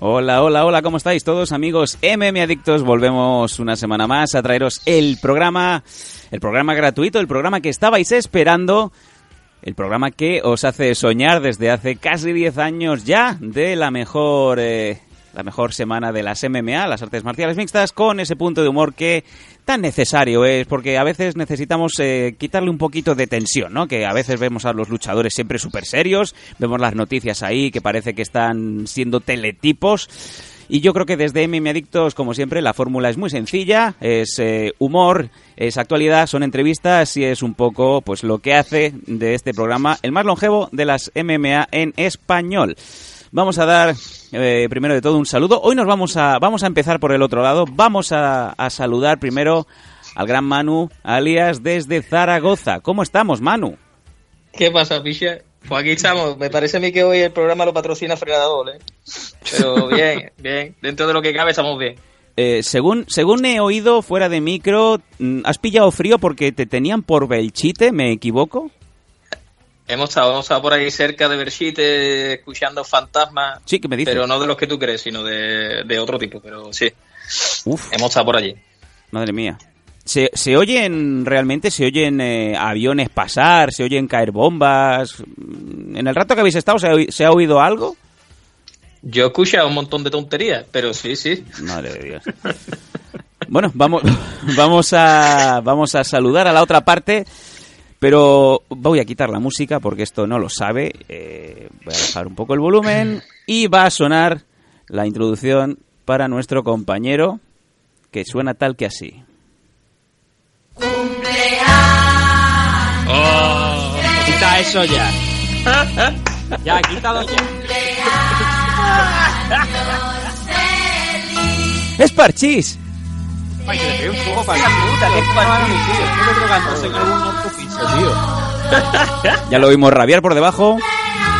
Hola, hola, hola, ¿cómo estáis todos amigos MM Adictos? Volvemos una semana más a traeros el programa, el programa gratuito, el programa que estabais esperando, el programa que os hace soñar desde hace casi 10 años ya de la mejor, eh, la mejor semana de las MMA, las artes marciales mixtas, con ese punto de humor que tan necesario es, porque a veces necesitamos eh, quitarle un poquito de tensión, ¿no? Que a veces vemos a los luchadores siempre súper serios, vemos las noticias ahí que parece que están siendo teletipos. Y yo creo que desde MM Adictos, como siempre, la fórmula es muy sencilla, es eh, humor, es actualidad, son entrevistas y es un poco pues lo que hace de este programa el más longevo de las MMA en español. Vamos a dar eh, primero de todo un saludo. Hoy nos vamos a vamos a empezar por el otro lado. Vamos a, a saludar primero al gran Manu, alias desde Zaragoza. ¿Cómo estamos, Manu? ¿Qué pasa, Picha? Pues aquí estamos. Me parece a mí que hoy el programa lo patrocina Frenador, ¿eh? Pero bien, bien. Dentro de lo que cabe estamos bien. Eh, según, según he oído fuera de micro, mm, ¿has pillado frío porque te tenían por Belchite? ¿Me equivoco? Hemos estado, hemos estado por ahí cerca de Berchite escuchando fantasmas. Sí, que me dices. Pero no de los que tú crees, sino de, de otro tipo. Pero sí, Uf, hemos estado por allí. madre mía. ¿Se, se oyen realmente, se oyen eh, aviones pasar, se oyen caer bombas? ¿En el rato que habéis estado se ha, se ha oído algo? Yo he escuchado un montón de tonterías, pero sí, sí. Madre de Dios. Bueno, vamos, vamos, a, vamos a saludar a la otra parte, pero voy a quitar la música porque esto no lo sabe. Eh, voy a bajar un poco el volumen y va a sonar la introducción para nuestro compañero que suena tal que así. Quita eso ya. Ya, quítalo ya. ¡Es Parchís! Ay, que le pegué un poco para la puta, que es para mí, tío. Estuve drogándose con un autopiso, tío. Ya lo oímos rabiar por debajo.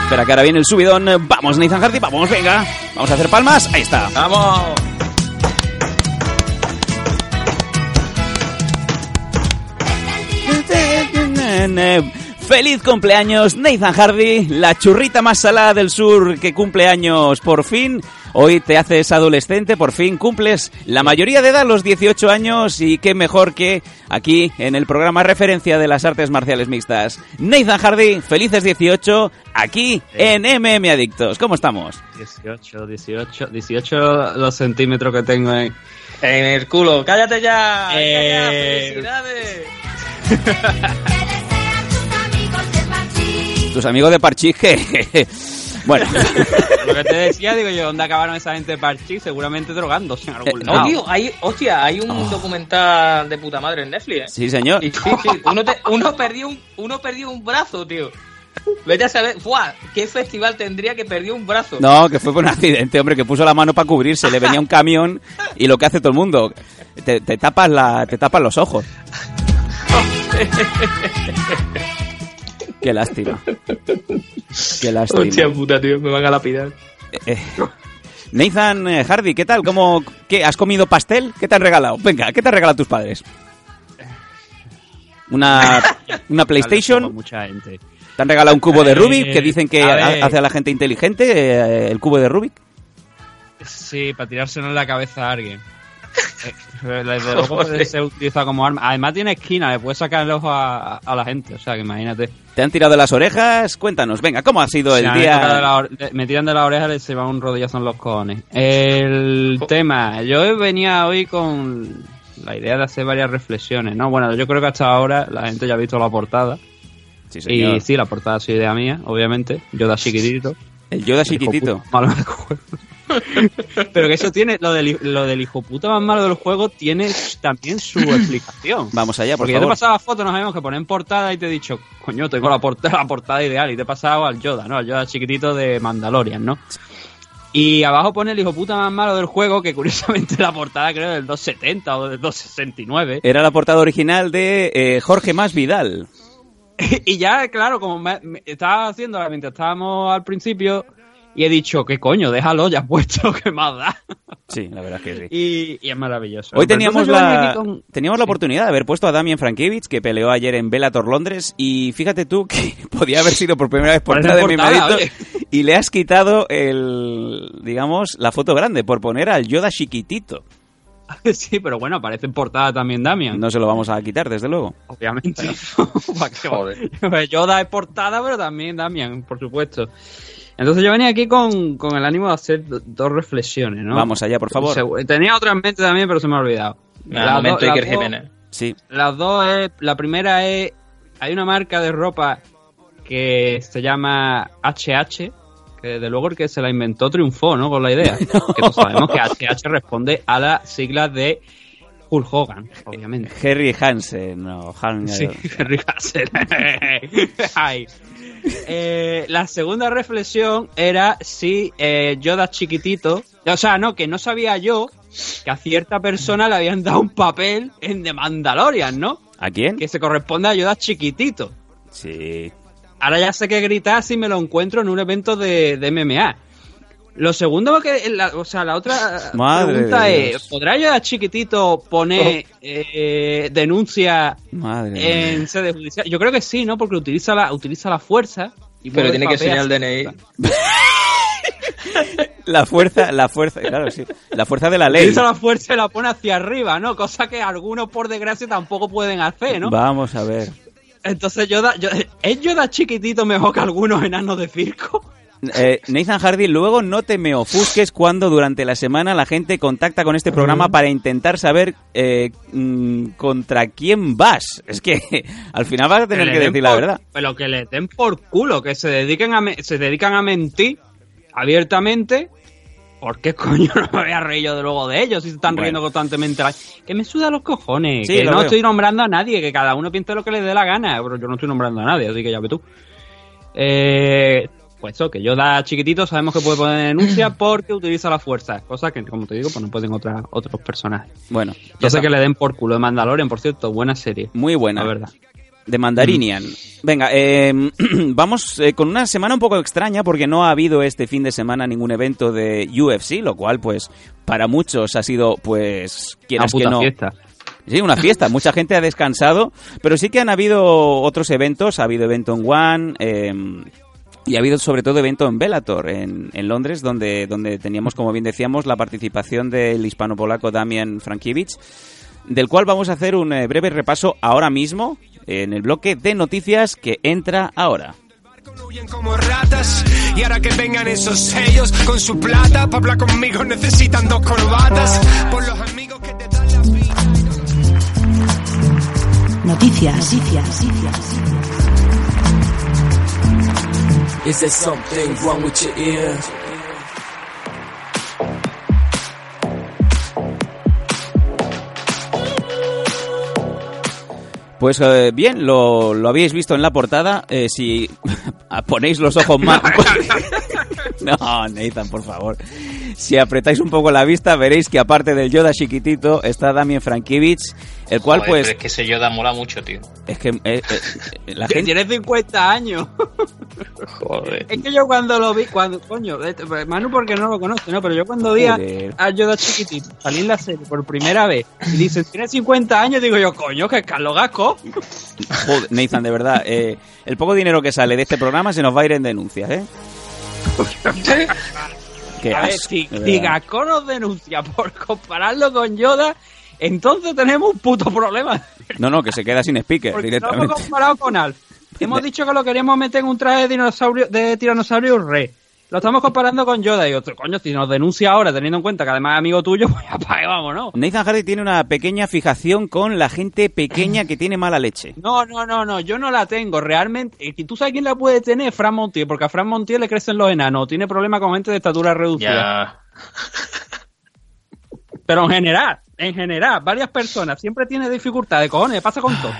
Espera que ahora viene el subidón. Vamos, Nathan Hardy, vamos, venga. Vamos a hacer palmas. Ahí está. ¡Vamos! Feliz cumpleaños, Nathan Hardy, la churrita más salada del sur que cumple años por fin. Hoy te haces adolescente, por fin cumples la mayoría de edad, los 18 años, y qué mejor que aquí en el programa referencia de las artes marciales mixtas. Nathan Hardy, felices 18, aquí en MM Adictos. ¿Cómo estamos? 18, 18, 18 los centímetros que tengo en... En el culo. ¡Cállate ya! Eh. ¡Felicidades! Tus amigos de Parchís. bueno, Lo que te decía, digo yo, ¿dónde acabaron esa gente de parchís? Seguramente drogándose en algún lado. No, tío, hay, hostia, hay un documental de puta madre en Netflix, ¿eh? sí señor. Y sí, sí, uno, te- uno, perdió un, uno perdió un brazo, tío. Vete a saber, ¡fuah! ¿Qué festival tendría que perdió un brazo? No, que fue por un accidente, hombre, que puso la mano para cubrirse, le venía un camión y lo que hace todo el mundo, te, te tapas la, te tapas los ojos. Qué lástima. Qué lástima. Hostia puta, tío, me van a lapidar. Eh, Nathan eh, Hardy, ¿qué tal? ¿Cómo, qué, ¿Has comido pastel? ¿Qué te han regalado? Venga, ¿qué te han regalado tus padres? ¿Una, una PlayStation? mucha gente. ¿Te han regalado un cubo de Eh, Rubik que dicen que a hace a la gente inteligente? eh, el cubo de Rubik. Sí, para tirárselo en la cabeza a alguien. Eh, Desde luego puede ser utilizado como arma. Además tiene esquina, le puedes sacar el ojo a, a la gente. O sea, que imagínate. ¿Te han tirado de las orejas? Cuéntanos, venga, ¿cómo ha sido Si el me de día? me tiran de la oreja y se va un rodillazo en los cojones. El tema, yo venía hoy con la idea de hacer varias reflexiones, ¿no? Bueno, yo creo que hasta ahora la gente ya ha visto la portada. Sí, señor. Y sí, la portada ha sido idea mía, obviamente. Yo da chiquitito. El Yoda chiquitito. malo del juego. Pero que eso tiene, lo del, lo del hijo puta más malo del juego tiene también su explicación. Vamos allá, por Porque yo te favor. pasaba fotos, nos habíamos que poner en portada y te he dicho, coño, tengo la portada, la portada ideal. Y te he pasado al Yoda, ¿no? Al Yoda chiquitito de Mandalorian, ¿no? Y abajo pone el hijo puta más malo del juego, que curiosamente la portada creo del 270 o del 269. Era la portada original de eh, Jorge Más Vidal. y ya, claro, como me, me- estaba haciendo mientras estábamos al principio, y he dicho, ¿qué coño? Déjalo ya puesto, que más da. Sí, la verdad es que sí. Y, y es maravilloso. Hoy teníamos la, con- teníamos la oportunidad de haber puesto a Damien Frankiewicz, que peleó ayer en Bellator Londres, y fíjate tú que podía haber sido por primera vez Por portada de mi oye. y le has quitado el, digamos, la foto grande por poner al Yoda chiquitito. Sí, pero bueno, aparece en portada también Damian. No se lo vamos a quitar, desde luego. Obviamente. Joder. Yoda es portada, pero también Damian, por supuesto. Entonces yo venía aquí con, con el ánimo de hacer do- dos reflexiones, ¿no? Vamos allá, por favor. Tenía otra en mente también, pero se me ha olvidado. Nada, Las momento do- Iker dos- Jiménez. Sí. Las dos es, la primera es, hay una marca de ropa que se llama HH, que desde luego el que se la inventó triunfó, ¿no? Con la idea. Que todos sabemos que HH responde a las siglas de Hulk Hogan, obviamente. Harry Hansen, no, Han- Sí, Henry Hassel. Ay. Eh, la segunda reflexión era si eh, Yoda chiquitito, o sea, no, que no sabía yo que a cierta persona le habían dado un papel en The Mandalorian, ¿no? ¿A quién? Que se corresponde a Yoda chiquitito. Sí. Ahora ya sé que gritar si me lo encuentro en un evento de, de MMA. Lo segundo que, la- o sea, la otra Madre pregunta es. ¿podrá Yoda chiquitito poner eh, denuncia Madre mía. en sede judicial? Yo creo que sí, ¿no? Porque utiliza la, utiliza la fuerza. Y Pero tiene que enseñar el. DNI. La fuerza, la fuerza, claro, sí. La fuerza de la ley. Utiliza la fuerza y la pone hacia arriba, ¿no? Cosa que algunos, por desgracia, tampoco pueden hacer, ¿no? Vamos a ver. Entonces, Yoda, yo- ¿es Yoda chiquitito mejor que algunos enanos de circo? Eh, Nathan Hardy, luego no te me ofusques cuando durante la semana la gente contacta con este programa para intentar saber eh, mm, contra quién vas. Es que al final vas a tener que decir la verdad. Pero que le den por culo, que se dediquen a se dedican a mentir abiertamente. ¿Por qué coño no me voy a reír yo de luego de ellos si se están Bueno. riendo constantemente? Que me suda los cojones. Sí, que lo no veo. estoy nombrando a nadie, que cada uno piense lo que le dé la gana. Pero yo no estoy nombrando a nadie, así que ya ve tú. Eh, pues eso, que yo da chiquitito sabemos que puede poner denuncia porque utiliza la fuerza. Cosa que, como te digo, pues no pueden otras otros personajes. Bueno, Yo sé que le den por culo de Mandalorian, por cierto, buena serie. muy buena. La verdad. De Mandarinian. Venga, eh, vamos eh, con una semana un poco extraña porque no ha habido este fin de semana ningún evento de UFC, lo cual pues para muchos ha sido pues Una quieras que puta no fiesta. Sí, una fiesta. Mucha gente ha descansado, pero sí que han habido otros eventos. Ha habido evento en One eh, y ha habido sobre todo evento en Bellator, en, en Londres, donde, donde teníamos, como bien decíamos, la participación del hispano-polaco Damian Frankiewicz, del cual vamos a hacer un eh, breve repaso ahora mismo en el bloque de noticias que entra ahora. Huyen como ratas y ahora que vengan esos sellos con su plata para hablar conmigo necesitan dos corbatas por los amigos que te dan la vida. Noticias. Noticias. Is there something wrong with your ear? Pues eh, bien, lo, lo habéis visto en la portada. eh, si ponéis los ojos más... No, Nathan, por favor. Si apretáis un poco la vista, veréis que aparte del Yoda chiquitito está Damien Frankiewicz, el cual Joder, pues... pero es que ese Yoda mola mucho, tío. Es que eh, eh, la gente... tiene 50 años. Joder. Es que yo cuando lo vi, cuando, coño, este, Manu porque no lo conoce, ¿no? Pero yo cuando vi a, Joder. a Yoda chiquitito salir en la serie por primera vez y dicen, tiene 50 años, digo yo, coño, que es Carlos Gasco. Joder, Nathan, de verdad, eh, el poco dinero que sale de este programa se nos va a ir en denuncias, ¿eh? Qué A ver, asco, si. Gasco nos denuncia por compararlo con Yoda, entonces tenemos un puto problema. No, no, que se queda sin speaker Porque no hemos directamente. comparado con Alf. Hemos dicho que lo queríamos meter en un traje de dinosaurio, de tiranosaurio rey. Lo estamos comparando con Yoda y otro, coño, si nos denuncia ahora, teniendo en cuenta que además es amigo tuyo, pues apague, vámonos. Nathan Hardy tiene una pequeña fijación con la gente pequeña que tiene mala leche. No, no, no, no, yo no la tengo. Realmente, ¿y tú sabes quién la puede tener? Fran Montiel, porque a Fran Montiel le crecen los enanos. Tiene problemas con gente de estatura reducida. Ya. Pero en general, en general, varias personas siempre tiene dificultades, cojones, pasa con todo.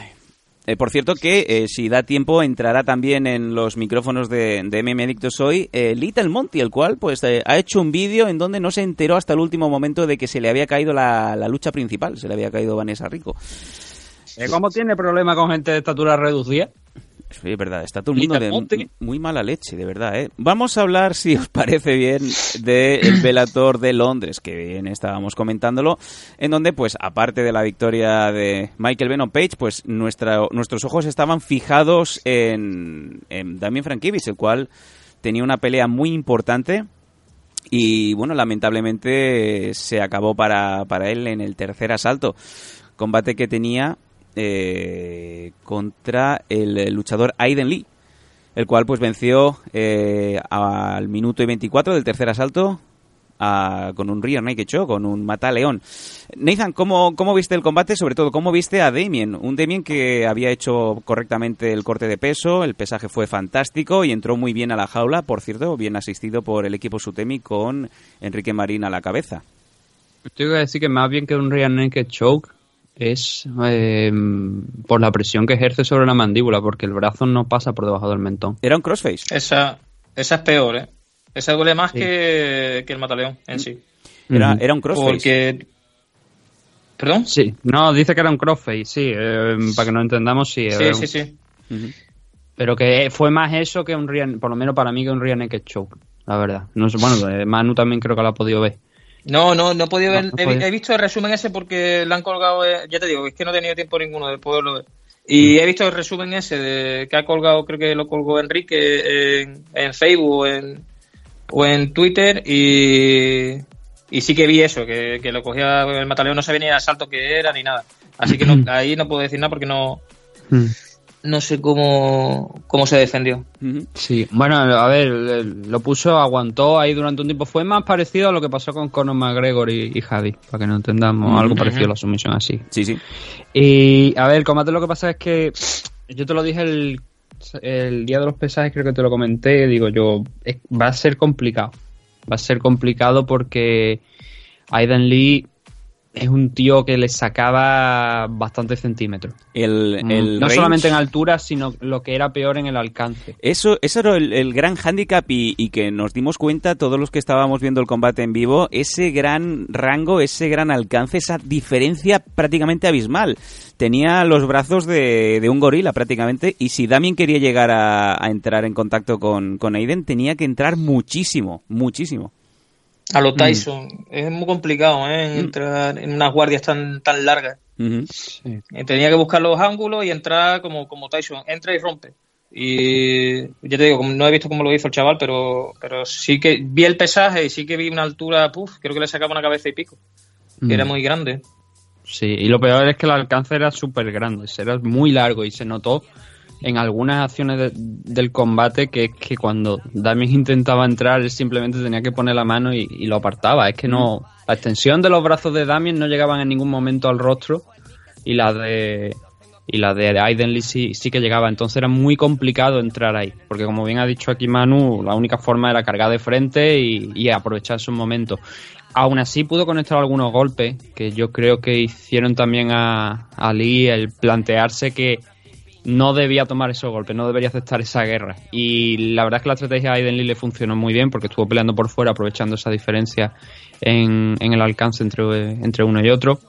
Eh, por cierto que eh, si da tiempo entrará también en los micrófonos de, de MM Adictos hoy eh, Little Monty, el cual pues eh, ha hecho un vídeo en donde no se enteró hasta el último momento de que se le había caído la, la lucha principal, se le había caído Vanessa Rico. ¿Eh, ¿Cómo tiene problemas con gente de estatura reducida? Sí, es verdad, está todo el mundo de muy, mala leche, de verdad. ¿eh? Vamos a hablar, si os parece bien, del Velator de Londres, que bien estábamos comentándolo, en donde, pues, aparte de la victoria de Michael Venom Page, pues nuestra, nuestros ojos estaban fijados en, en Damien Frankiewicz, el cual tenía una pelea muy importante y, bueno, lamentablemente se acabó para, para él en el tercer asalto. Combate que tenía eh, contra el eh, luchador Aiden Lee, el cual pues venció eh, al minuto y 24 del tercer asalto a- con un Rear Naked Choke, con un Mata León. Nathan, ¿cómo, ¿cómo viste el combate? Sobre todo, ¿cómo viste a Damien? Un Damien que había hecho correctamente el corte de peso, el pesaje fue fantástico y entró muy bien a la jaula, por cierto, bien asistido por el equipo Sutemi con Enrique Marín a la cabeza. Tengo que decir que más bien que un rear naked choke es eh, por la presión que ejerce sobre la mandíbula, porque el brazo no pasa por debajo del mentón. Era un crossface. Esa, esa es peor, ¿eh? Esa duele más Sí. que, que el mataleón en sí. Era, era un crossface. Porque... ¿Perdón? Sí, no, dice que era un crossface, sí, eh, para que nos entendamos, sí. Sí, sí, sí. Ujú. Pero que fue más eso que un rear, por lo menos para mí, que un rear naked choke, la verdad. No sé, bueno, eh, Manu también creo que lo ha podido ver. No, no, no he podido ver. No, no he, visto el resumen ese porque le han colgado. eh, ya te digo, es que no he tenido tiempo ninguno de poderlo ver. Y he visto el resumen ese de que ha colgado, creo que lo colgó Enrique en, en Facebook o en, o en Twitter. Y, y sí que vi eso, que, que lo cogía el mataleón, no sabía ni el asalto que era ni nada. Así que no, ahí no puedo decir nada porque no, no sé cómo, cómo se defendió. Sí, bueno, a ver, lo puso, aguantó ahí durante un tiempo. Fue más parecido a lo que pasó con Conor McGregor y, y Javi, para que no entendamos algo parecido a la sumisión así. Sí, sí. Y a ver, el combate lo que pasa es que yo te lo dije el, el día de los pesajes, creo que te lo comenté. Digo yo, es- va a ser complicado. Va a ser complicado porque Aiden Lee es un tío que le sacaba bastantes centímetros. El, Mm, el no range- solamente en altura, sino lo que era peor en el alcance. Eso, eso era el, el gran hándicap y, y que nos dimos cuenta todos los que estábamos viendo el combate en vivo, ese gran rango, ese gran alcance, esa diferencia prácticamente abismal. Tenía los brazos de, de un gorila prácticamente y si Damien quería llegar a, a entrar en contacto con, con Aiden, tenía que entrar muchísimo, muchísimo. A lo Tyson. Es muy complicado, ¿eh? Entrar en unas guardias tan, tan largas. Eh, Tenía que buscar los ángulos y entrar como, como Tyson, entra y rompe. Y ya te digo, no he visto cómo lo hizo el chaval, pero, pero sí que vi el pesaje y sí que vi una altura, puf, creo que le sacaba una cabeza y pico. que Era Mm. muy grande. Sí, y lo peor es que el alcance era súper grande, era muy largo y se notó en algunas acciones de- del combate que es que cuando Damien intentaba entrar, él simplemente tenía que poner la mano y, y lo apartaba. Es que no. La extensión de los brazos de Damien no llegaban en ningún momento al rostro y la de. Y la de Aiden Lee sí, sí que llegaba, entonces era muy complicado entrar ahí, porque como bien ha dicho aquí Manu, la única forma era cargar de frente y, y aprovechar esos momentos. Aún así pudo conectar algunos golpes que yo creo que hicieron también a, a Lee el plantearse que no debía tomar esos golpes, no debería aceptar esa guerra. Y la verdad es que la estrategia a Aiden Lee le funcionó muy bien porque estuvo peleando por fuera, aprovechando esa diferencia en, en el alcance entre, uno y otro.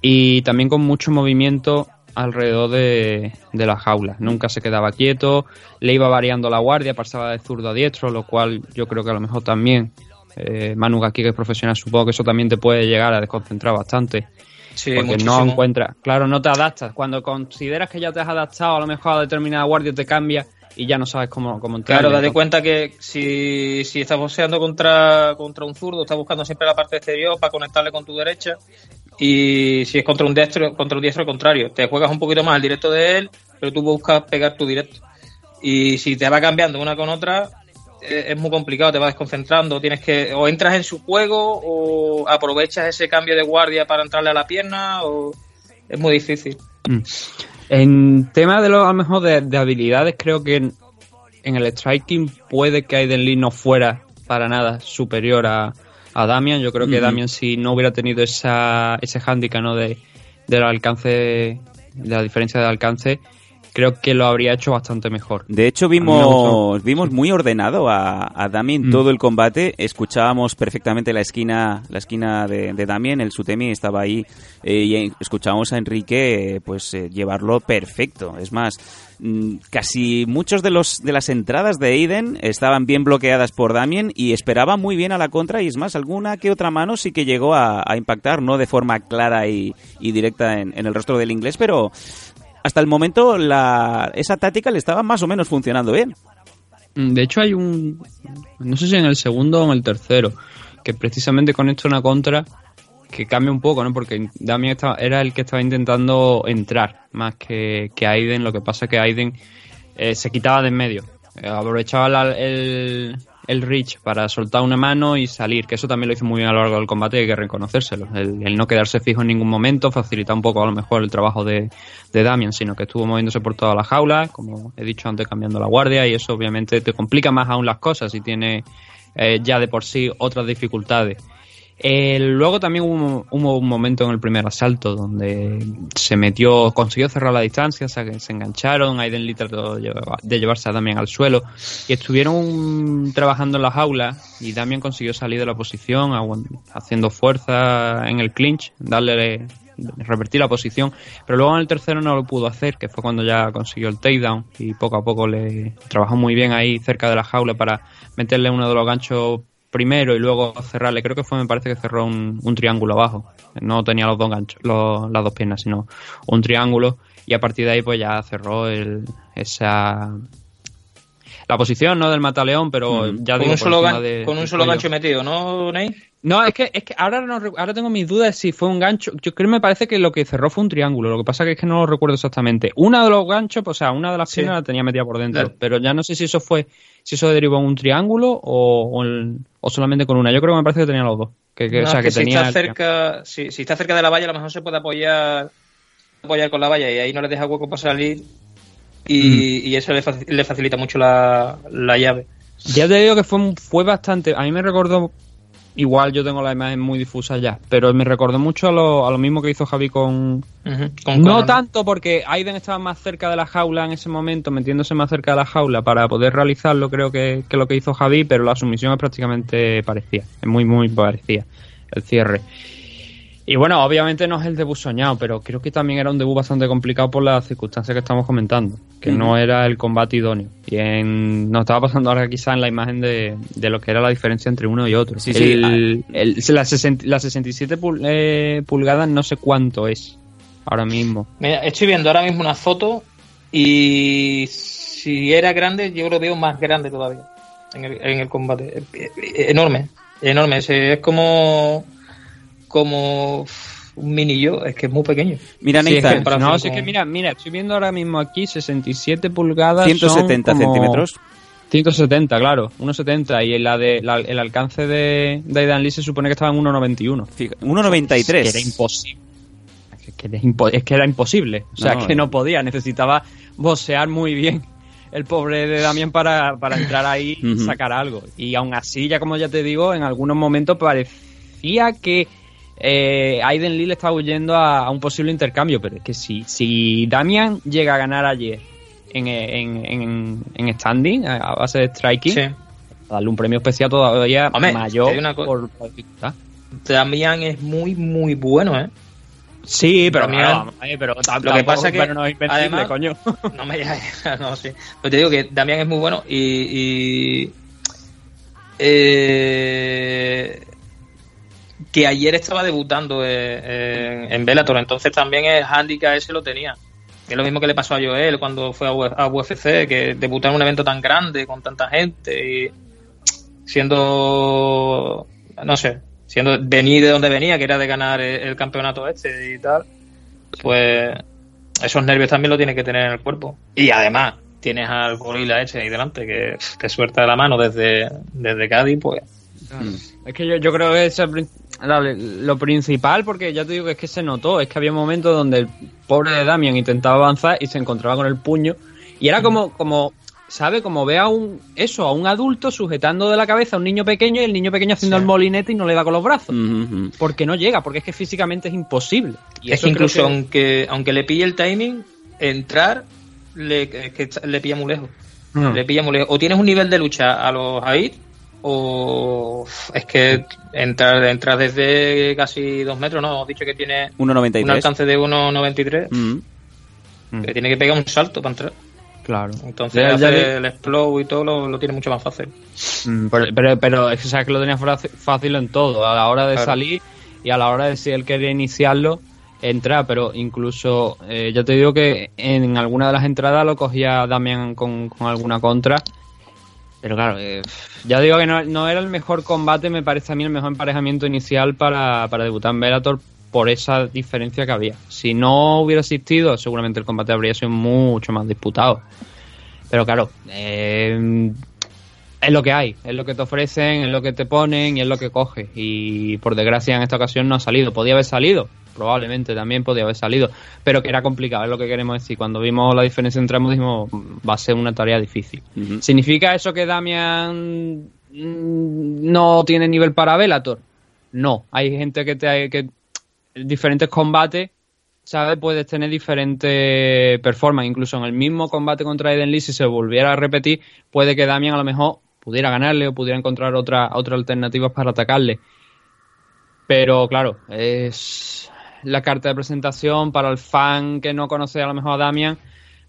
Y también con mucho movimiento alrededor de, de la jaula. Nunca se quedaba quieto, le iba variando la guardia, pasaba de zurdo a diestro, lo cual yo creo que a lo mejor también eh, Manu aquí que es profesional, supongo que eso también te puede llegar a desconcentrar bastante. Sí, porque muchísimo. no encuentras, claro, no te adaptas. Cuando consideras que ya te has adaptado a lo mejor a determinada guardia te cambia y ya no sabes cómo, cómo entrar. Claro, date cuenta que si, si estás boxeando contra, contra un zurdo, estás buscando siempre la parte exterior para conectarle con tu derecha. Y si es contra un diestro, contra un diestro al contrario, te juegas un poquito más al directo de él, pero tú buscas pegar tu directo. Y si te va cambiando una con otra, es muy complicado, te vas desconcentrando, tienes que o entras en su juego o aprovechas ese cambio de guardia para entrarle a la pierna o es muy difícil. Mm. En tema de lo, a lo mejor de, de habilidades, creo que en, en el striking puede que Aiden Lee no fuera para nada superior a, a Damian. Yo creo que. Damian, si no hubiera tenido esa, ese handicap ¿no? de, del alcance, de la diferencia de alcance, creo que lo habría hecho bastante mejor. De hecho, vimos, vimos muy ordenado a, a Damien Mm. todo el combate. Escuchábamos perfectamente la esquina, la esquina de, de Damien, el Sutemi estaba ahí eh, y escuchábamos a Enrique pues eh, llevarlo perfecto. Es más, mm, casi muchos de los de las entradas de Aiden estaban bien bloqueadas por Damien y esperaba muy bien a la contra y es más, alguna que otra mano sí que llegó a, a impactar, no de forma clara y, y directa en, en el rostro del inglés, pero hasta el momento la, esa táctica le estaba más o menos funcionando bien. Mm, De hecho, hay un. No sé si en el segundo o en el tercero, que precisamente conecta una contra que cambia un poco, ¿no? Porque Damien era el que estaba intentando entrar más que, que Aiden. Lo que pasa es que Aiden eh, se quitaba de en medio. Eh, aprovechaba la- el, el reach para soltar una mano y salir, que eso también lo hizo muy bien a lo largo del combate, hay que reconocérselo. El, el no quedarse fijo en ningún momento facilita un poco a lo mejor el trabajo de, de Damien, sino que estuvo moviéndose por toda la jaula, como he dicho antes, cambiando la guardia, y eso obviamente te complica más aún las cosas y tiene eh, ya de por sí otras dificultades. Eh, luego también hubo, hubo un momento en el primer asalto donde se metió, consiguió cerrar la distancia, se, se engancharon, Aiden Lee trató de, lleva- de llevarse a Damian al suelo. Y estuvieron trabajando en la jaula y Damian consiguió salir de la posición haciendo fuerza en el clinch, darle revertir la posición, pero luego en el tercero no lo pudo hacer, que fue cuando ya consiguió el takedown y poco a poco le trabajó muy bien ahí cerca de la jaula para meterle uno de los ganchos primero y luego cerrarle. Creo que fue, me parece que cerró un, un triángulo abajo. No tenía los dos ganchos, los- las dos piernas, sino un triángulo. Y a partir de ahí, pues ya cerró el, esa. La posición, ¿no? Del mataleón, pero ya Con digo, un solo, de- con un solo gancho metido, ¿no, Ney? No, es que, es que ahora, no, ahora tengo mis dudas si fue un gancho. Yo creo que me parece que lo que cerró fue un triángulo. Lo que pasa que es que no lo recuerdo exactamente. Una de los ganchos, pues, o sea, una de las Sí. piernas la tenía metida por dentro. Claro. Pero ya no sé si eso fue, si eso derivó en un triángulo o, o, el- o solamente con una. Yo creo que me parece que tenía los dos. Que, que- No, o sea, que, si tenía. está cerca, si, si está cerca de la valla, a lo mejor se puede apoyar, apoyar con la valla y ahí no le deja hueco para salir. Y, y eso le, faci- le facilita mucho la, la llave. Ya te digo que fue, fue bastante. A mí me recordó. Igual yo tengo la imagen muy difusa ya, pero me recordó mucho a lo, a lo mismo que hizo Javi con, con no Conan. tanto porque Aiden estaba más cerca de la jaula en ese momento, metiéndose más cerca de la jaula para poder realizarlo, creo que, que lo que hizo Javi, pero la sumisión es prácticamente parecida, es muy, muy parecida el cierre. Y bueno, obviamente no es el debut soñado, pero creo que también era un debut bastante complicado por las circunstancias que estamos comentando, que no era el combate idóneo. Y en- nos estaba pasando ahora quizá en la imagen de, de lo que era la diferencia entre uno y otro. Sí, sí, El- el- la, 60 la 67 pul- eh, pulgadas no sé cuánto es ahora mismo. Mira, estoy viendo ahora mismo una foto y si era grande, yo lo veo más grande todavía en el, en el combate. Eh, eh, Enorme, enorme. Es como, como un mini yo, es que es muy pequeño. Mira, Sí, es que- no, con- sí, es que mira, mira, estoy viendo ahora mismo aquí 67 pulgadas. 170 son como centímetros. 170, claro, 1,70 y la de, la- el alcance de, de Aidan Lee se supone que estaba en 1,91. Fija- 1,93. Que era imposible. Es que era, impo- es que era imposible. O sea, No, que no podía. Necesitaba boxear muy bien el pobre de Damián para, para entrar ahí y sacar algo. Y aún así, ya como ya te digo, en algunos momentos parecía que eh, Aiden Lee le estaba huyendo a, a un posible intercambio. Pero es que si, si Damian llega a ganar ayer en, en, en, en standing, a base de striking, Sí. darle un premio especial todavía Hombre, mayor una por la dificultad. Damián es muy, muy bueno, ¿eh? Sí, pero, claro, pero Lo que pasa es que, no es además- coño. No me no, sí. Pero te digo que Damián es muy bueno y. y eh, que ayer estaba debutando eh, en, Bellator, entonces también el handicap ese lo tenía. Es lo mismo que le pasó a Joel cuando fue a, UFC, que debutó en un evento tan grande, con tanta gente, y siendo, no sé, siendo venir de donde venía, que era de ganar el, campeonato este y tal, pues esos nervios también lo tienes que tener en el cuerpo. Y además, tienes al gorila ese ahí delante, que te suelta de la mano desde, desde Cádiz, pues... Es que yo, yo creo que eso la- lo principal, porque ya te digo que es que se notó, es que había momentos donde el pobre de Damian intentaba avanzar y se encontraba con el puño. Y era como, como ¿sabe? Como ve a un, eso, a un adulto sujetando de la cabeza a un niño pequeño y el niño pequeño haciendo el molinete y no le da con los brazos. Porque no llega, porque es que físicamente es imposible. Y es eso que incluso aunque, aunque le pille el timing, entrar le, es que le pilla muy lejos. Le pilla muy lejos. O tienes un nivel de lucha a los AID, o es que entrar, entrar desde casi dos metros, ¿no? Hemos dicho que tiene 1,93. un alcance de 1,93. Mm. Que tiene que pegar un salto para entrar. Claro. Entonces Ya- ya hacer vi- el explode y todo lo, lo tiene mucho más fácil. Mm, Pero, pero, pero es que sabes que lo tenía fácil en todo, a la hora de Claro. salir y a la hora de si él quería iniciarlo, entrar, pero incluso, eh, ya te digo que en alguna de las entradas lo cogía Damian con, con alguna contra, pero claro, eh, ya digo que no, era el mejor combate, me parece a mí el mejor emparejamiento inicial para, para debutar en Bellator por esa diferencia que había. Si no hubiera existido, seguramente el combate habría sido mucho más disputado. Pero claro, eh, es lo que hay, es lo que te ofrecen, es lo que te ponen y es lo que coges. Y por desgracia en esta ocasión no ha salido. Podía haber salido, probablemente también podía haber salido, pero que era complicado, es lo que queremos decir. Cuando vimos la diferencia entre ambos dijimos, va a ser una tarea difícil. ¿Significa eso que Damian mm, no tiene nivel para Velator? No, hay gente que te que diferentes combates ¿sabes? Puedes tener diferentes performances. Incluso en el mismo combate contra Eden Lee, si se volviera a repetir, puede que Damian a lo mejor pudiera ganarle o pudiera encontrar otra, otra alternativas para atacarle. Pero claro, es la carta de presentación para el fan que no conoce a lo mejor a Damian.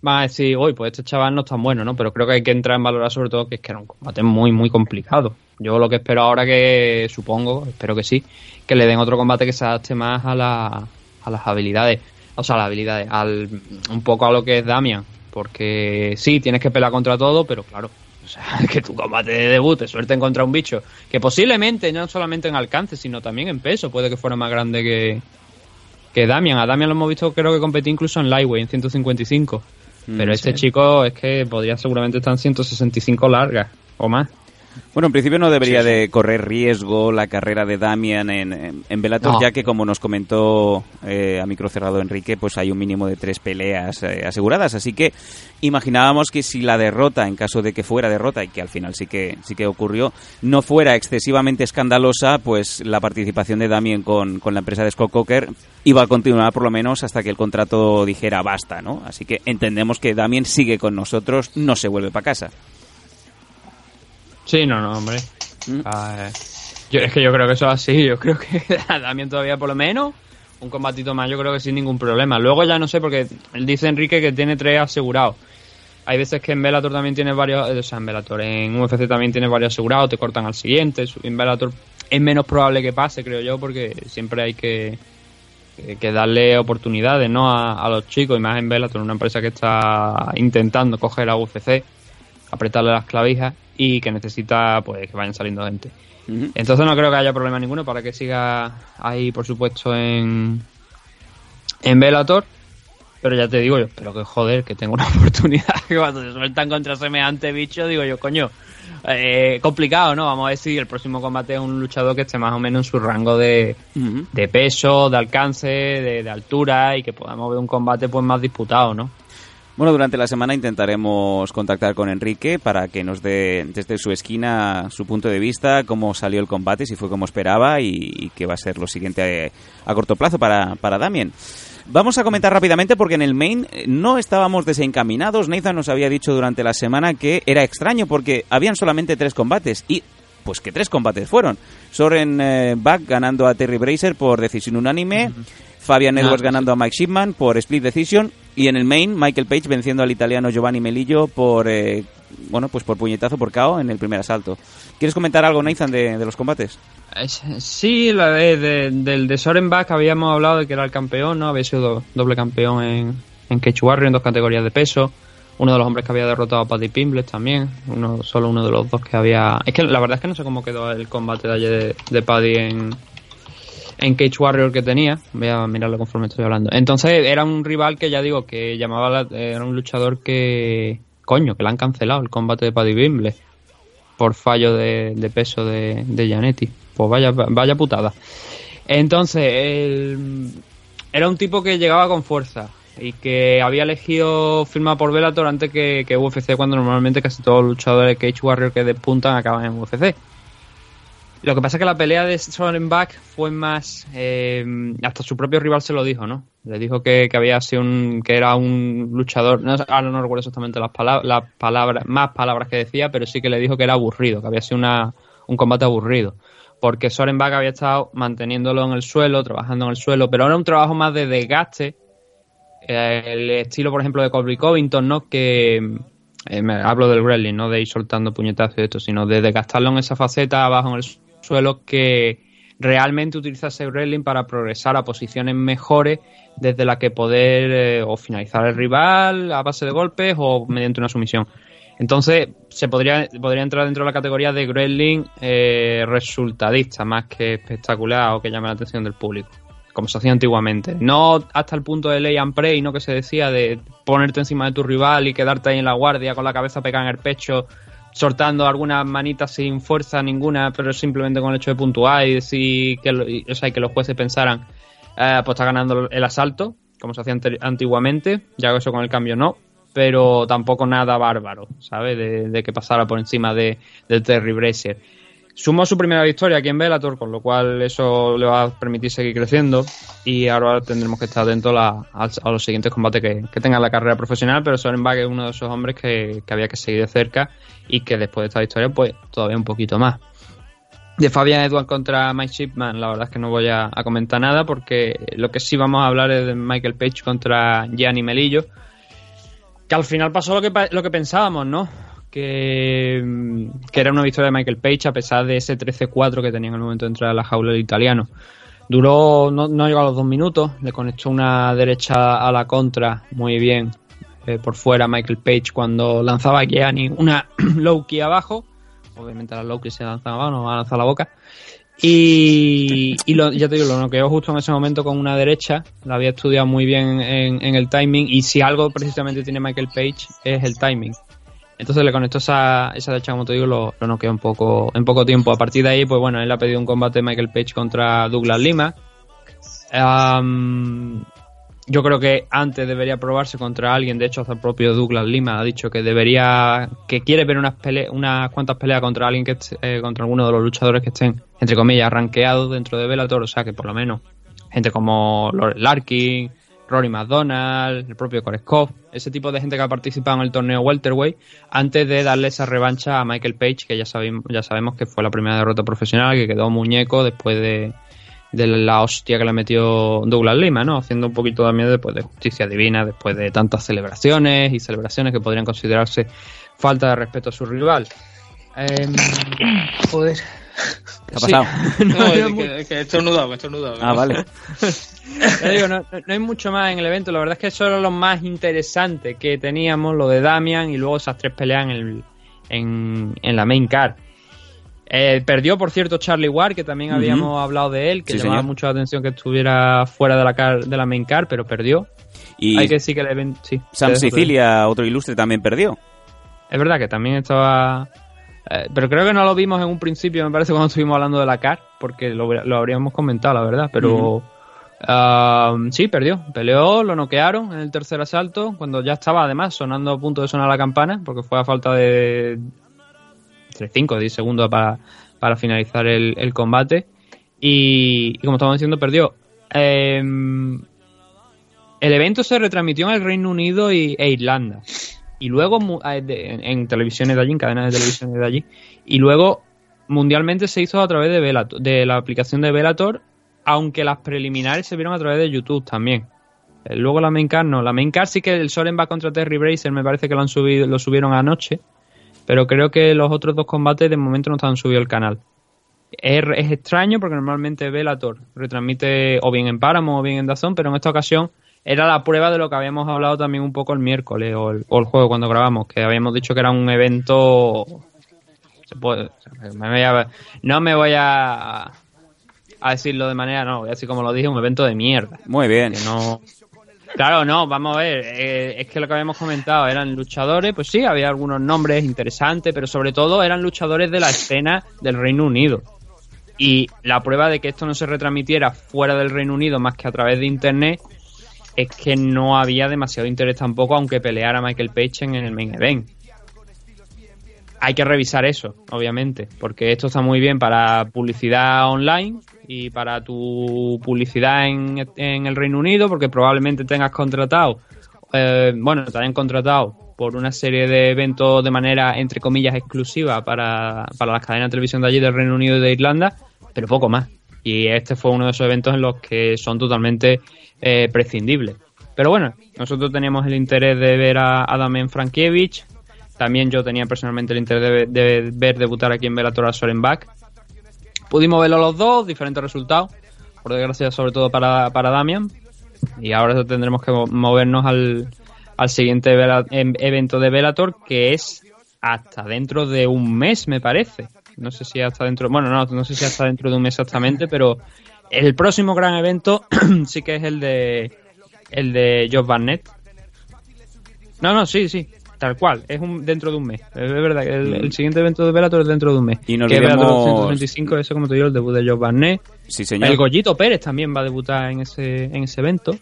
Va a decir, uy, pues este chaval no es tan bueno, ¿no? Pero creo que hay que entrar en valorar sobre todo que es que era un combate muy, muy complicado. Yo lo que espero ahora que, supongo, espero que sí, que le den otro combate que se adapte más a, la, a las habilidades, o sea, a las habilidades, al, un poco a lo que es Damian, porque sí, tienes que pelear contra todo, pero claro, o sea, que tu combate de debut te suelten contra un bicho que posiblemente no solamente en alcance, sino también en peso, puede que fuera más grande que, que Damian. A Damian lo hemos visto, creo que competí incluso en Lightweight, en 155. Pero Mm, este sí. chico es que podría seguramente estar en 165 largas o más. Bueno, en principio no debería de correr riesgo la carrera de Damian en, en, No. ya que como nos comentó eh, a micro cerrado Enrique, pues hay un mínimo de tres peleas eh, aseguradas. Así que imaginábamos que si la derrota, en caso de que fuera derrota, y que al final sí que, sí que ocurrió, no fuera excesivamente escandalosa, pues la participación de Damian con, con la empresa de Scott Coker iba a continuar por lo menos hasta que el contrato dijera basta, ¿no? Así que entendemos que Damian sigue con nosotros, no se vuelve para casa. Sí, no, no, hombre. Mm. Ah, eh, yo, es que yo creo que eso es así. Yo creo que a Damian todavía por lo menos un combatito más, yo creo que sin ningún problema. Luego ya no sé, porque él dice Enrique que tiene tres asegurados. Hay veces que en Bellator también tiene varios, eh, o sea, en Bellator, en UFC también tiene varios asegurados, te cortan al siguiente. En Bellator es menos probable que pase, creo yo, porque siempre hay que, que- darle oportunidades, ¿no? A, a los chicos, y más en Bellator, una empresa que está intentando coger a UFC, apretarle las clavijas y que necesita, pues, que vayan saliendo gente. Entonces no creo que haya problema ninguno para que siga ahí, por supuesto, en, en Bellator. Pero ya te digo yo, espero que joder, que tenga una oportunidad. Que cuando se sueltan contra semejante bicho, digo yo, coño, eh, complicado, ¿no? Vamos a ver si el próximo combate es un luchador que esté más o menos en su rango de, de peso, de alcance, de, de altura y que podamos ver un combate pues más disputado, ¿no? Bueno, durante la semana intentaremos contactar con Enrique para que nos dé desde su esquina su punto de vista, cómo salió el combate, si fue como esperaba y, y qué va a ser lo siguiente a, a corto plazo para, para Damien. Vamos a comentar rápidamente porque en el main eh, no estábamos desencaminados. Nathan nos había dicho durante la semana que era extraño porque habían solamente tres combates y pues que tres combates fueron. Soren eh, Buck ganando a Terry Bracer por decisión unánime, Fabian Ah, Edwards sí. ganando a Mike Shipman por split decision y en el main Michael Page venciendo al italiano Giovanni Melillo por eh, bueno pues por puñetazo por KO en el primer asalto. ¿Quieres comentar algo Nathan de, los combates? Es- Sí, la de, de- del de Soren Bach habíamos hablado de que era el campeón, ¿no? Había sido do- doble campeón en, en Warrior en dos categorías de peso. Uno de los hombres que había derrotado a Paddy Pimbles también. Uno, solo uno de los dos que había. Es que la verdad es que no sé cómo quedó el combate de ayer de, de Paddy en, en Cage Warrior que tenía. Voy a mirarlo conforme estoy hablando. Entonces era un rival que ya digo que llamaba la- era un luchador que. Coño, que le han cancelado el combate de Paddy Pimbles por fallo de, peso de, de. Pues vaya, vaya putada. Entonces, el- era un tipo que llegaba con fuerza y que había elegido firmar por Bellator antes que, que UFC, cuando normalmente casi todos los luchadores de Cage Warrior que despuntan acaban en UFC. Lo que pasa es que la pelea de Soren Bach fue más. eh, hasta su propio rival se lo dijo, ¿no? Le dijo que, que había sido un. que era un luchador. No, ahora no recuerdo exactamente las, palabras las palabras, más palabras que decía, pero sí que le dijo que era aburrido, que había sido una, un combate aburrido. Porque Soren Bach había estado manteniéndolo en el suelo, trabajando en el suelo, pero era un trabajo más de desgaste. Eh, el estilo, por ejemplo, de Colby Covington, ¿no? Que. eh, me hablo del wrestling, no de ir soltando puñetazos y esto, sino de desgastarlo en esa faceta abajo en el suelo que realmente utiliza ese para progresar a posiciones mejores desde la que poder eh, o finalizar el rival a base de golpes o mediante una sumisión. Entonces se podría, podría entrar dentro de la categoría de wrestling eh, resultadista más que espectacular o que llame la atención del público, como se hacía antiguamente. No hasta el punto de lay and pray, no que se decía de ponerte encima de tu rival y quedarte ahí en la guardia con la cabeza pegada en el pecho soltando algunas manitas sin fuerza ninguna, pero simplemente con el hecho de puntuar y decir que, o sea, que los jueces pensaran, eh, pues está ganando el asalto, como se hacía antiguamente, ya eso con el cambio no, pero tampoco nada bárbaro, ¿sabes? De, de que pasara por encima de, de Terry Brazier. Sumó su primera victoria aquí en Bellator, con lo cual eso le va a permitir seguir creciendo y ahora tendremos que estar atentos a, los siguientes combates que, que tenga en la carrera profesional, pero Soren Bach es uno de esos hombres que, que había que seguir de cerca y que después de esta victoria pues todavía un poquito más. De Fabian Edwards contra Mike Shipman, la verdad es que no voy a, a comentar nada porque lo que sí vamos a hablar es de Michael Page contra Gianni Melillo, que al final pasó lo que, lo que pensábamos, ¿no? Que, mm, que era una victoria de Michael Page a pesar de ese 13-4 que tenía en el momento de entrar a la jaula el italiano. Duró, no, no llegó a los dos minutos, le conectó una derecha a la contra muy bien eh, por fuera Michael Page cuando lanzaba a Gianni una low key abajo. Obviamente las low key se lanzan abajo, no va a lanzar la boca. Y, lo- ya te digo, lo noqueó justo en ese momento con una derecha. La había estudiado muy bien en, en el timing. Y si algo precisamente tiene Michael Page es el timing. Entonces le conectó esa, esa derecha, como te digo, lo, lo noqueó un poco, en poco tiempo. A partir de ahí, pues bueno, él ha pedido un combate Michael Page contra Douglas Lima. Yo creo que antes debería probarse contra alguien. De hecho, hasta el propio Douglas Lima ha dicho que debería, que quiere ver unas pele- unas cuantas peleas contra alguien que esté- eh, contra alguno de los luchadores que estén, entre comillas, rankeados dentro de Bellator. O sea, que por lo menos gente como Larkin, Rory McDonald, el propio Koreskov, ese tipo de gente que ha participado en el torneo welterweight antes de darle esa revancha a Michael Page, que ya sabemos, ya sabemos que fue la primera derrota profesional, que quedó muñeco después de, la hostia que le metió Douglas Lima, ¿no? Haciendo un poquito también después de justicia divina, después de tantas celebraciones y celebraciones que podrían considerarse falta de respeto a su rival. Em, joder. ¿Qué ha pasado? No, es que, es que he estornudado, he estornudado. Ah, vale. Ya digo, no, no- no hay mucho más en el evento. La verdad es que eso era lo más interesante que teníamos, lo de Damian y luego esas tres peleas en, el- en, en la main card. Eh, perdió, por cierto, Charlie Ward, que también habíamos hablado de él, que Sí, llamaba señor. mucho la atención que estuviera fuera de la, car- de la main card, pero perdió. Y Hay que decir que el evento. Sí, Sam Sicilia, otro ilustre, también perdió. Es verdad que también estaba. Eh, pero creo que no lo vimos en un principio, me parece, cuando estuvimos hablando de la CAR, porque lo, lo habríamos comentado, la verdad. Pero ah, sí, perdió. Peleó, lo noquearon en el tercer asalto, cuando ya estaba además sonando a punto de sonar la campana, porque fue a falta de. entre 5 o 10 segundos para, para finalizar el, el combate. Y, y como estamos diciendo, perdió. Em, El evento se retransmitió en el Reino Unido y, e Irlanda. Y luego de- en, televisiones de allí, en cadenas de televisión de allí. Y luego mundialmente se hizo a través de, Bellator- de la aplicación de Velator, aunque las preliminares se vieron a través de YouTube también. Eh, Luego la main card no. La main card sí que el Soren va contra Terry Bracer, me parece que lo han subido, lo subieron anoche. Pero creo que los otros dos combates de momento no están subidos al canal. Es, es extraño porque normalmente Velator retransmite o bien en Paramount o bien en Dazón, pero en esta ocasión era la prueba de lo que habíamos hablado también un poco el miércoles o el, o el juego cuando grabamos, que habíamos dicho que era un evento... se puede- me voy a- no me voy a, a decirlo de manera, no, voy a decir como lo dije, un evento de mierda. Muy bien. Que no... Claro, no, vamos a ver, eh, es que lo que habíamos comentado eran luchadores, pues sí, había algunos nombres interesantes, pero sobre todo eran luchadores de la escena del Reino Unido. Y la prueba de que esto no se retransmitiera fuera del Reino Unido más que a través de Internet es que no había demasiado interés tampoco, aunque peleara Michael Page en el main event. Hay que revisar eso, obviamente, porque esto está muy bien para publicidad online y para tu publicidad en, en el Reino Unido, porque probablemente tengas contratado, eh, bueno, te hayan contratado por una serie de eventos de manera, entre comillas, exclusiva para, para las cadenas de televisión de allí del Reino Unido y de Irlanda, pero poco más. Y este fue uno de esos eventos en los que son totalmente eh, prescindibles. Pero bueno, nosotros teníamos el interés de ver a Adamien Frankiewicz. También yo tenía personalmente el interés de, ver debutar aquí en Bellator a Soren Bach. Pudimos verlo los dos, diferentes resultados. Por desgracia, sobre todo para, para Damian. Y ahora tendremos que mo- movernos al, al siguiente em- evento de Bellator, que es hasta dentro de un mes, me parece. No sé si hasta dentro, bueno, no, no sé si hasta dentro de un mes exactamente, pero el próximo gran evento sí que es el de el de Josh Barnett. No, no, sí, sí, tal cual, es un dentro de un mes. Es verdad que el, el siguiente evento de Bellator es dentro de un mes. Y no que olvidemos- Bellator 235, eso como te digo, el debut de Josh Barnett. Sí, señor. El Goyito Pérez también va a debutar en ese en ese evento.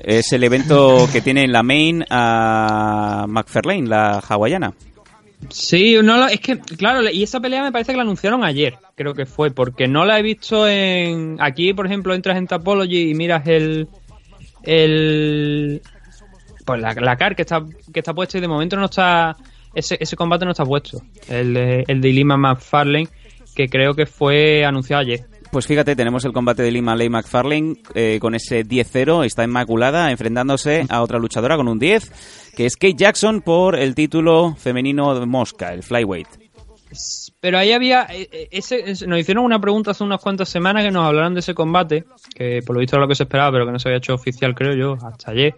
Es el evento que tiene en la main a McFarlane, la hawaiana. Sí, es que, claro, y esa pelea me parece que la anunciaron ayer, creo que fue, porque no la he visto en... Aquí, por ejemplo, entras en Tapology y miras el... el pues la, la car que está, que está puesta y de momento no está... Ese, ese combate no está puesto. El, el de Lima McFarlane, que creo que fue anunciado ayer. Pues fíjate, tenemos el combate de Lima Ley McFarlane eh, con ese 10-0, está inmaculada, enfrentándose a otra luchadora con un 10, que es Kate Jackson por el título femenino de Mosca, el Flyweight. Pero ahí había. eh, eh, Ese, nos hicieron una pregunta hace unas cuantas semanas que nos hablaron de ese combate, que por lo visto era lo que se esperaba, pero que no se había hecho oficial, creo yo, hasta ayer.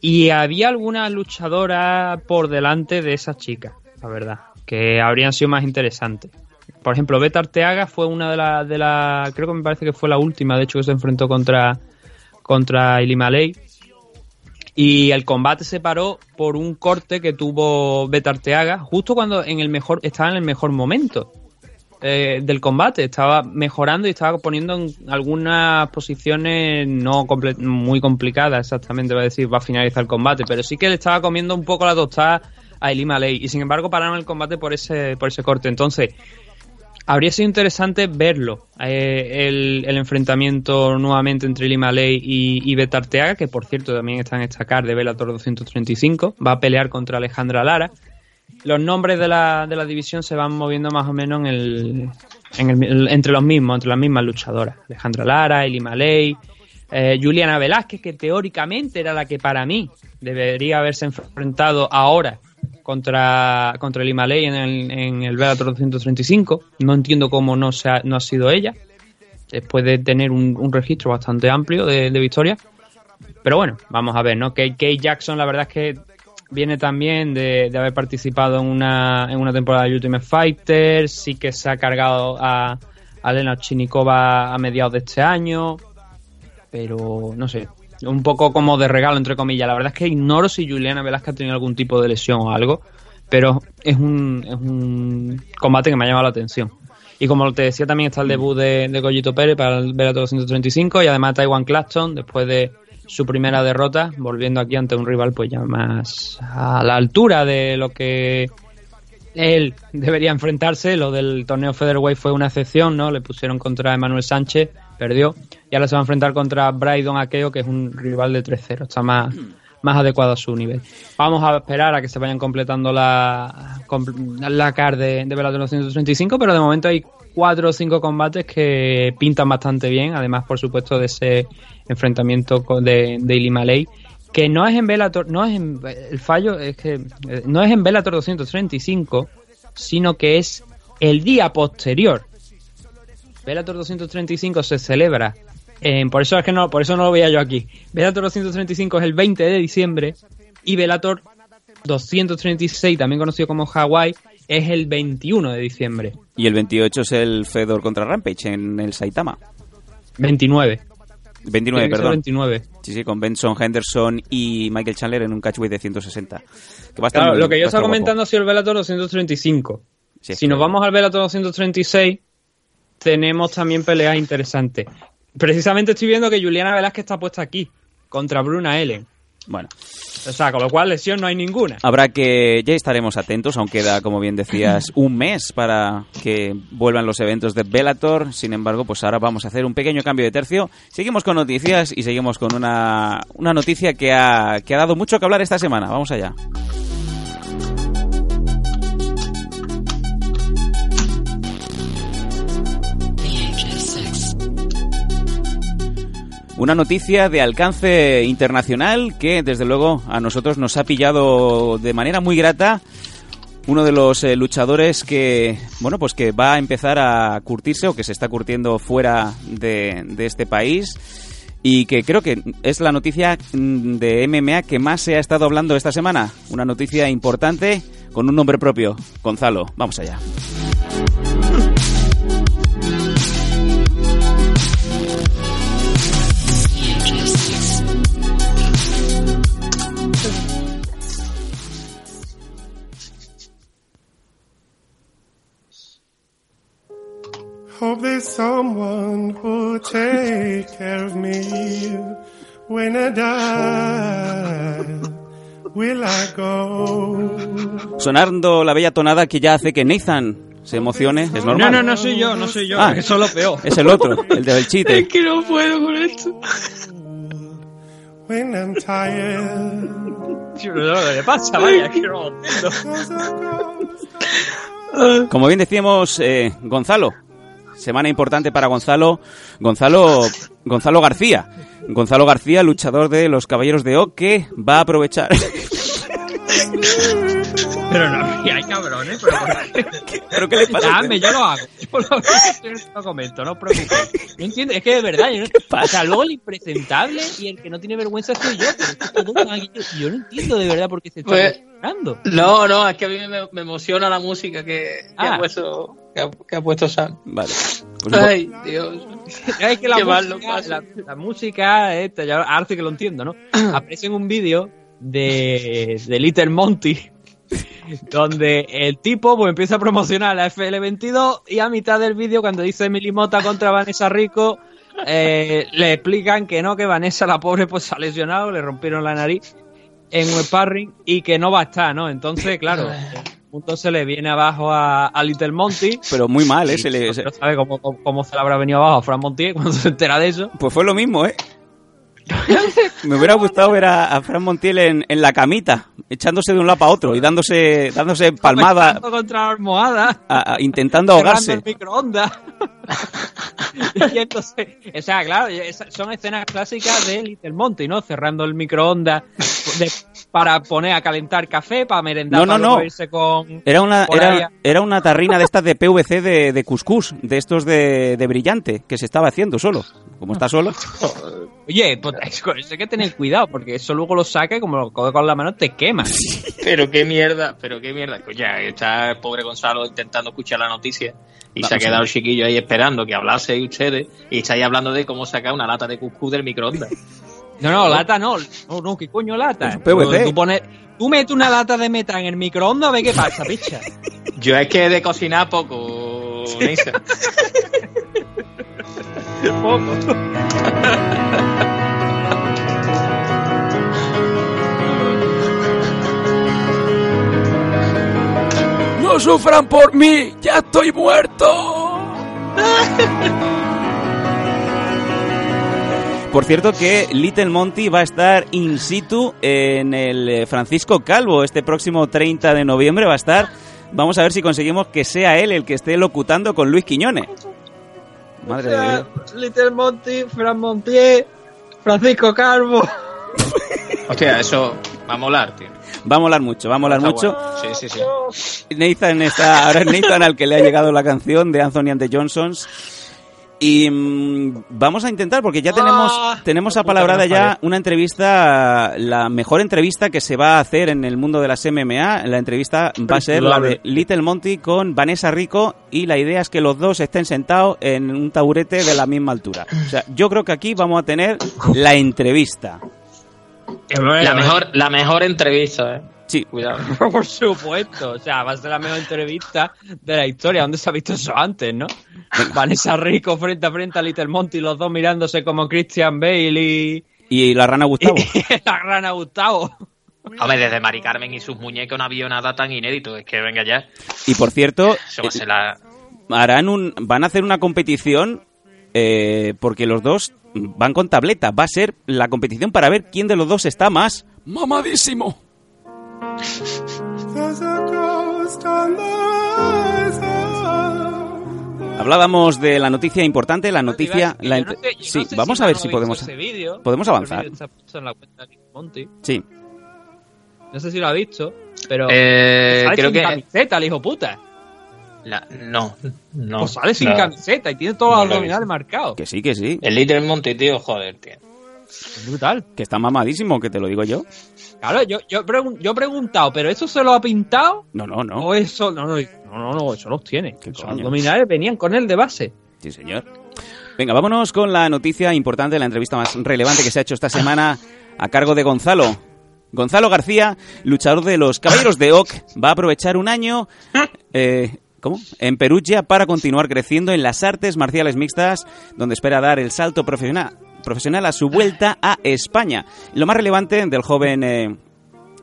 Y había alguna luchadora por delante de esas chicas, la verdad, que habrían sido más interesantes. Por ejemplo, Beta Arteaga fue una de las. De la, creo que me parece que fue la última, de hecho, que se enfrentó contra, contra Ilima Ley. Y el combate se paró por un corte que tuvo Beta Arteaga justo cuando en el mejor estaba en el mejor momento eh, del combate. Estaba mejorando y estaba poniendo en algunas posiciones no muy complicadas, exactamente, va a decir, va a finalizar el combate. Pero sí que le estaba comiendo un poco la tostada a Elima Ley. Y sin embargo pararon el combate por ese, por ese corte. Entonces, habría sido interesante verlo, eh, el, enfrentamiento nuevamente entre Lima Ley y, y Beta Arteaga, que por cierto también está en esta card de Bellator 235, va a pelear contra Alejandra Lara. Los nombres de la, de la división se van moviendo más o menos en el, en el- entre los mismos, entre las mismas luchadoras. Alejandra Lara, Elima Ley, eh, Juliana Velázquez, que teóricamente era la que para mí debería haberse enfrentado ahora contra, contra el Himalay en el, en el Bellator 235. No entiendo cómo no, se ha, no ha sido ella, después de tener un, un registro bastante amplio de, de victorias. Pero bueno, vamos a ver, ¿no? Kate, Kate Jackson, la verdad es que viene también de, de haber participado en una, en una temporada de Ultimate Fighter, sí que se ha cargado a, a Lena Chinikova a mediados de este año, pero no sé, un poco como de regalo, entre comillas. La verdad es que ignoro si Juliana Velázquez ha tenido algún tipo de lesión o algo, pero es un, es un combate que me ha llamado la atención. Y como te decía, también está el debut de, de Goyito Pérez para el Bellator 235 y además Taiwan Claxton después de su primera derrota, volviendo aquí ante un rival pues ya más a la altura de lo que él debería enfrentarse. Lo del torneo Featherweight fue una excepción, ¿no? Le pusieron contra Emanuel Sánchez, perdió. Y ahora se va a enfrentar contra Brydon Akeo, que es un rival de 3-0. Está más, más adecuado a su nivel. Vamos a esperar a que se vayan completando la, la card de, de Bellator 235, pero de momento hay cuatro o cinco combates que pintan bastante bien, además, por supuesto, de ese enfrentamiento de, de Ili Malay, que no es en Bellator, no es en, el fallo es que eh, no es en Bellator 235, sino que es el día posterior. Bellator 235 se celebra por eso es que no, por eso no lo veía yo aquí. Bellator 235 es el 20 de diciembre y Bellator 236, también conocido como Hawaii, es el 21 de diciembre. Y el 28 es el Fedor contra Rampage en el Saitama. 29. 29, Tiene que ser perdón. 29. Sí, sí, con Benson Henderson y Michael Chandler en un catchweight de 160. Que va a estar Claro, muy- lo que yo estaba comentando ha sido el Bellator 235. Sí, si nos vamos al Bellator 236, tenemos también peleas interesantes. Precisamente estoy viendo que Juliana Velázquez está puesta aquí, contra Bruna Ellen. Bueno. O sea, con lo cual lesión no hay ninguna. Habrá que, ya estaremos atentos, aún queda, como bien decías, un mes para que vuelvan los eventos de Bellator. Sin embargo, pues ahora vamos a hacer un pequeño cambio de tercio. Seguimos con noticias y seguimos con una, una noticia que ha, que ha dado mucho que hablar esta semana. Vamos allá. Una noticia de alcance internacional que, desde luego, a nosotros nos ha pillado de manera muy grata. Uno de los eh, luchadores que, bueno, pues que va a empezar a curtirse o que se está curtiendo fuera de, de este país y que creo que es la noticia mm, de MMA que más se ha estado hablando esta semana. Una noticia importante con un nombre propio, Gonzalo. Vamos allá. When I die. Will I go? Sonando la bella tonada que ya hace que Nathan se emocione, es normal. No, no, no soy yo, no soy yo. Ah, eso es lo peor. Es el otro, el del chiste. que no puedo con esto. When I'm tired. No, no, ¿qué pasa? Vaya, que no lo entiendo. Como bien decíamos, eh, Gonzalo. Semana importante para Gonzalo. Gonzalo, Gonzalo García. Gonzalo García, luchador de los Caballeros de O, que va a aprovechar. Pero no, hay cabrones, pero ¿Pero qué le pasa? Dame, yo lo hago. Yo lo, comento, no os preocupéis. No entiendo, es que de verdad, yo no, o sea, luego el impresentable y el que no tiene vergüenza soy yo, pero es que yo, yo no entiendo de verdad por qué se está Pues- emocionando. No, no, es que a mí me, me emociona la música que, que Ah. ha puesto que ha, que ha puesto Sam. Vale. Pues Ay, Dios. Es que la Qué música, la, la música esta, ya ahora sí que lo entiendo, ¿no? Aparece en un vídeo de, de Little Monty, donde el tipo pues empieza a promocionar la FL22 y a mitad del vídeo cuando dice Milimota contra Vanessa Rico, eh, le explican que no, que Vanessa la pobre pues se ha lesionado, le rompieron la nariz en un sparring y que no va a estar, ¿no? Entonces, claro, punto se le viene abajo a, a Little Monty. Pero muy mal, ¿eh? Se le- no sabe cómo, cómo, cómo se le habrá venido abajo a Fran Montier cuando se entera de eso. Pues fue lo mismo, ¿eh? Me hubiera gustado ver a, a Fran Montiel en, en la camita, echándose de un lado para otro y dándose, dándose palmada, Estando contra la almohada. a- a- intentando cerrando ahogarse. el microondas. y entonces, o sea, claro, son escenas clásicas de Little Monty, ¿no? Cerrando el microondas de- para poner a calentar café, para merendar, No, no, para no. irse con... Era una, era, a- era una tarrina de estas de PVC de, de cuscús, de estos de, de brillante, que se estaba haciendo solo. Como está solo. Oye, pues con eso hay que tener cuidado, porque eso luego lo saca y como lo coge con la mano te quema. Pero qué mierda, pero qué mierda. Pues ya está el pobre Gonzalo intentando escuchar la noticia y se ha a quedado ver. el chiquillo ahí esperando que hablase ustedes y estáis hablando de cómo sacar una lata de cuscús del microondas. No, no, lata no. No, no, ¿qué coño lata? PVC. Tú, pones, tú metes una lata de meta en el microondas, ve qué pasa, picha. Yo es que de cocinar poco, Neisa. No sufran por mí, ya estoy muerto. Por cierto que Little Monty va a estar in situ en el eh, Francisco Calvo este próximo 30 de noviembre va a estar. Vamos a ver si conseguimos que sea él el que esté locutando con Luis Quiñones. Madre de Dios. Little Monty, Fran Montier, Francisco Calvo. Hostia, eso va a molar, tío. Va a molar mucho, va a molar Está mucho. bueno. Sí, sí, sí. Nathan está, ahora es Nathan al que le ha llegado la canción de Anthony and the Johnsons. Y mm, vamos a intentar, porque ya tenemos, Ah, tenemos apalabrada ya una entrevista, la mejor entrevista que se va a hacer en el mundo de las MMA. La entrevista va a ser la de Little Monty con Vanessa Rico y la idea es que los dos estén sentados en un taburete de la misma altura. O sea, yo creo que aquí vamos a tener la entrevista. La mejor, la mejor entrevista, eh. Sí. Cuidado. Por supuesto, o sea, va a ser la mejor entrevista de la historia. ¿Dónde se ha visto eso antes, no? Vanessa Rico frente a frente a Little Monty, los dos mirándose como Christian Bale y, Y la rana Gustavo. y la rana Gustavo. Hombre, desde Mari Carmen y sus muñecos no había nada tan inédito. Es que venga ya. Y por cierto, Eso va a ser la... harán un, van a hacer una competición eh, porque los dos van con tableta. Va a ser la competición para ver quién de los dos está más mamadísimo. Hablábamos de la noticia importante, la noticia... la Yo no ent- sé- yo no sí, sé vamos si a ver si podemos... podemos avanzar. Sí. No sé si lo ha visto, pero Eh, sale creo sin que... camiseta el hijo puta. La- No, no. Pues sale sin no. camiseta y tiene todos No los abdominales marcados. Que sí, que sí. El Little Monty, tío, joder, tío. Es brutal. Que está mamadísimo, que te lo digo yo. Claro, yo, yo, pregun- yo he preguntado, ¿pero eso se lo ha pintado? No, no, no. ¿O eso? No, no, no, no, no, eso los tiene. ¿Qué Los abdominales venían con él de base. Sí, señor. Venga, vámonos con la noticia importante, la entrevista más relevante que se ha hecho esta semana a cargo de Gonzalo. Gonzalo García, luchador de los Caballeros de Oc, va a aprovechar un año eh, ¿cómo? en Perugia para continuar creciendo en las artes marciales mixtas, donde espera dar el salto profesional, profesional a su vuelta a España. Lo más relevante del joven eh,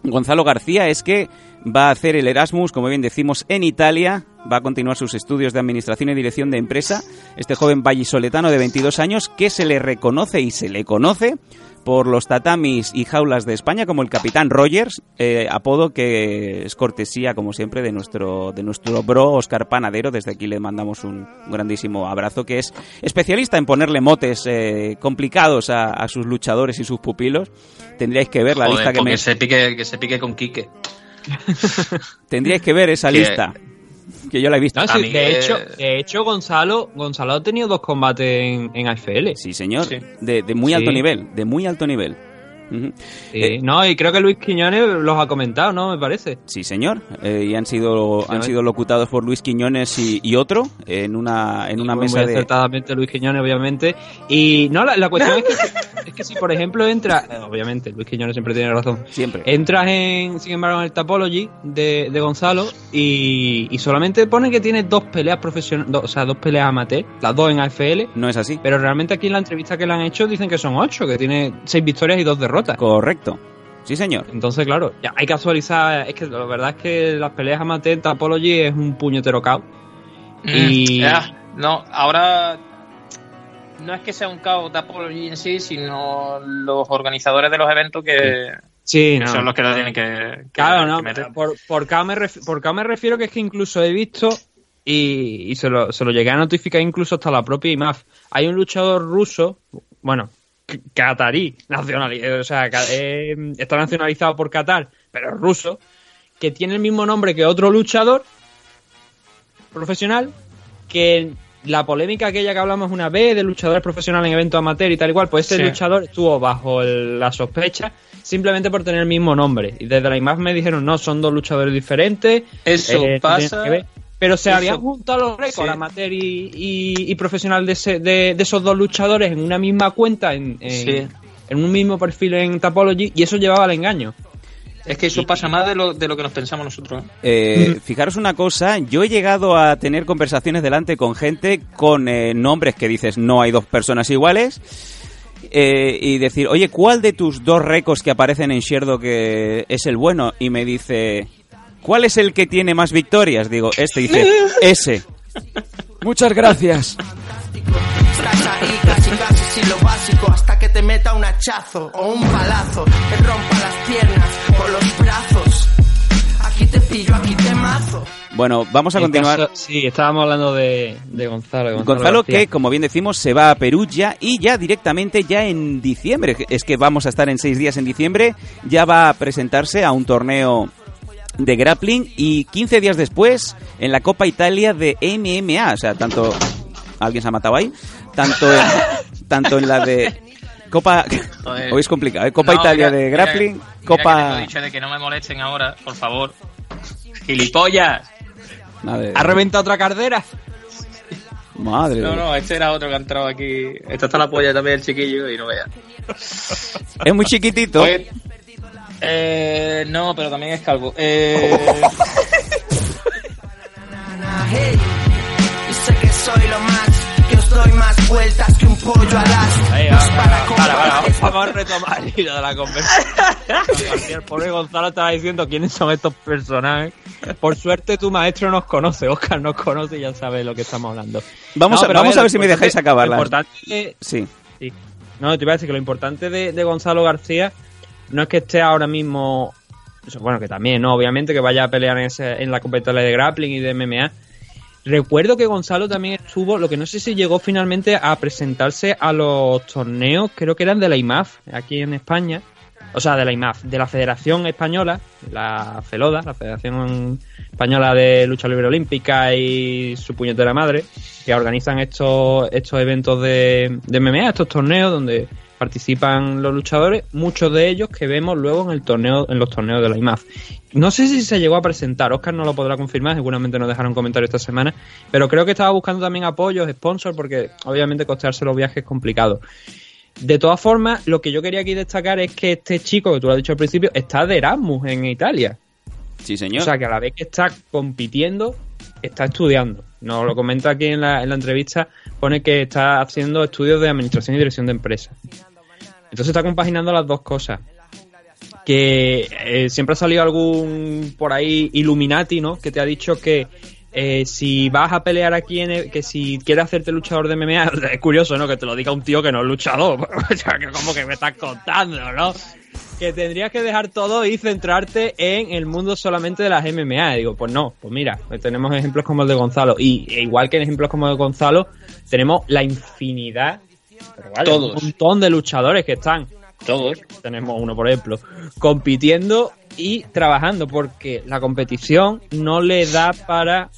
Gonzalo García es que va a hacer el Erasmus, como bien decimos, en Italia. Va a continuar sus estudios de Administración y Dirección de Empresa. Este joven vallisoletano de 22 años que se le reconoce y se le conoce por los tatamis y jaulas de España como el Capitán Rogers, eh, apodo que es cortesía, como siempre, de nuestro, de nuestro bro Oscar Panadero. Desde aquí le mandamos un grandísimo abrazo, que es especialista en ponerle motes eh, complicados a, a sus luchadores y sus pupilos. Tendríais que ver la Joder, lista que me... se pique, que se pique con Quique. Tendríais que ver esa Que- lista. Que yo la he visto. No, sí, de, hecho, de hecho, Gonzalo, Gonzalo ha tenido dos combates en, en AFL. Sí, señor. Sí. De, de muy alto nivel. De muy alto nivel. Ujú. Sí, Eh, no, y creo que Luis Quiñones los ha comentado, ¿no? Me parece. Sí, señor. Eh, y han sido, han Sí. sido locutados por Luis Quiñones y, y otro en una, en una Muy mesa de... acertadamente Luis Quiñones, obviamente. Y no, la, la cuestión es, que, es que si, por ejemplo, entra, eh, obviamente, Luis Quiñones siempre tiene razón. Siempre. Entras en, sin embargo, en el Tapology de, de Gonzalo y, y solamente pone que tiene dos peleas profesionales, o sea, dos peleas amateur, las dos en AFL, No es así. pero realmente aquí en la entrevista que le han hecho dicen que son ocho, que tiene seis victorias y dos derrotas. Correcto. Sí, señor. Entonces, claro, ya hay que actualizar. Es que la verdad es que las peleas amateur en Tapology es un puñetero caos. Y- Mm, ya, no, ahora no es que sea un caos de Apology en sí, sino los organizadores de los eventos que, Sí, que no. son los que lo tienen que, que- Claro, que no, meter. por, por, caos me ref- por caos me refiero que es que incluso he visto y, y se, lo, se lo llegué a notificar incluso hasta la propia IMAF. Hay un luchador ruso, bueno, catarí, nacionali- eh, o sea, eh, está nacionalizado por Qatar, pero es ruso, que tiene el mismo nombre que otro luchador profesional, que la polémica aquella que hablamos una vez de luchadores profesionales en eventos amateur y tal igual, pues ese Sí. luchador estuvo bajo el- la sospecha simplemente por tener el mismo nombre. Y desde la IMAF me dijeron, no, son dos luchadores diferentes. Eso eh, pasa. Pero se eso- habían juntado los récords Sí. amateur y, y- y profesional de, ese- de- de esos dos luchadores en una misma cuenta, en, en- Sí. en un mismo perfil en Tapology, y eso llevaba al engaño. Es que eso pasa más de lo, de lo que nos pensamos nosotros. ¿eh? Eh, fijaros una cosa, yo he llegado a tener conversaciones delante con gente con eh, nombres que dices no hay dos personas iguales eh, y decir, oye, ¿cuál de tus dos récords que aparecen en Sherdo que es el bueno? Y me dice, ¿cuál es el que tiene más victorias? Digo, este dice, ese. Muchas gracias. Estás ahí casi casi sin lo básico hasta que te meta un hachazo o un balazo, te rompa las piernas o los brazos. Aquí te pillo, aquí te mazo. Bueno, vamos a En continuar. caso- sí, estábamos hablando de, de Gonzalo. Gonzalo, que como bien decimos, se va a Perú ya y ya directamente ya en diciembre. Es que vamos a estar en seis días en diciembre. Ya va a presentarse a un torneo de grappling y 15 días después en la Copa Italia de MMA. O sea, tanto... ¿Alguien se ha matado ahí? Tanto en, tanto en la de... Copa... Joder. Hoy es complicado, ¿eh? Copa No, Italia mira, de mira, grappling, que Copa... tengo dicho de que no me molesten ahora, por favor. ¡Gilipollas! ¿Ha reventado otra cardera? madre No, no, este era otro que ha entrado aquí. Esta está la polla también el chiquillo y no vea. Es muy chiquitito. Oye, eh, no, pero también es calvo. Eh, Hey, y sé que soy lo más, que os doy más vueltas que un pollo al as. Ahí, va, para va, para, para, combates- vamos a retomar el hilo de la conversación. El pobre Gonzalo estaba diciendo quiénes son estos personajes. Por suerte tu maestro nos conoce, Oscar nos conoce y ya sabe lo que estamos hablando. Vamos a- pero vamos a ver si me dejáis acabar Lo importante de- Sí. sí. No, te iba a decir que lo importante de, de Gonzalo García no es que esté ahora mismo, bueno, que también, ¿no? Obviamente que vaya a pelear en, ese- en la competencia de grappling y de MMA. Recuerdo que Gonzalo también estuvo, lo que no sé si llegó finalmente a presentarse a los torneos, creo que eran de la IMAF, aquí en España. O sea, de la IMAF, de la Federación Española, la FELODA, la Federación Española de Lucha Libre Olímpica y su puñetera madre, que organizan estos, estos eventos de, de MMA, estos torneos donde participan los luchadores, muchos de ellos que vemos luego en el torneo, en los torneos de la IMAF. No sé si se llegó a presentar, Oscar no lo podrá confirmar, seguramente nos dejaron un comentario esta semana, pero creo que estaba buscando también apoyos, sponsors, porque obviamente costearse los viajes es complicado. De todas formas, lo que yo quería aquí destacar es que este chico, que tú lo has dicho al principio, está de Erasmus en Italia. Sí, señor. O sea, que a la vez que está compitiendo, está estudiando. Nos lo comenta aquí en la, en la entrevista, pone que está haciendo estudios de administración y dirección de empresas. Entonces está compaginando las dos cosas. Que eh, siempre ha salido algún por ahí Illuminati, ¿no? Que te ha dicho que eh, si vas a pelear aquí, en que si quieres hacerte luchador de MMA, es curioso, ¿no? Que te lo diga un tío que no es luchador. Como que me estás contando, ¿no? Que tendrías que dejar todo y centrarte en el mundo solamente de las MMA. Y digo, pues no, pues mira, pues tenemos ejemplos como el de Gonzalo. Y e igual que en ejemplos como el de Gonzalo, tenemos la infinidad, pero Todos. un montón de luchadores que están todos. Tenemos uno, por ejemplo, compitiendo y trabajando, porque la competición no le da para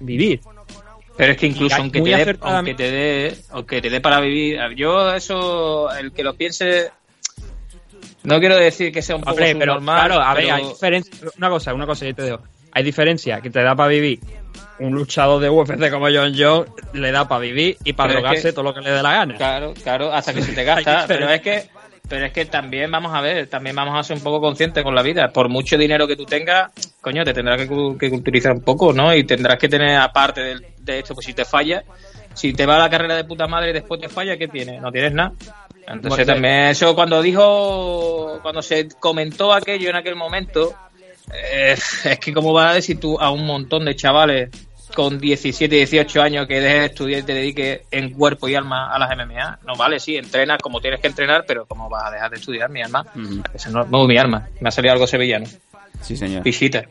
vivir. Pero es que incluso aunque te, dé, acertadamente- aunque te dé, aunque te dé para vivir, yo eso, el que lo piense, no quiero decir que sea un poco Hombre, pero claro, a ver, pero- hay diferencia. Una cosa, una cosa, yo te digo. Hay diferencia que te da para vivir. Un luchador de UFC como John Jones le da para vivir y para Pero es drogarse que- todo lo que le dé la gana. Claro, claro, hasta que se te gasta. pero es que, pero es que también vamos a ver, también vamos a ser un poco conscientes con la vida. Por mucho dinero que tú tengas, coño, te tendrás que, que culturizar un poco, ¿no? Y tendrás que tener, aparte del- de, esto, pues si te falla, si te va la carrera de puta madre y después te falla, ¿qué tienes? No tienes nada. Entonces también eso cuando dijo, cuando se comentó aquello en aquel momento, eh, es que cómo vas a decir tú a un montón de chavales con 17, 18 años que dejes de estudiar y te dediques en cuerpo y alma a las MMA. No vale, sí, entrenas como tienes que entrenar, pero ¿cómo vas a dejar de estudiar, mi alma? Eso no, no, mi alma. Me ha salido algo sevillano. Sí, señor. Pichita.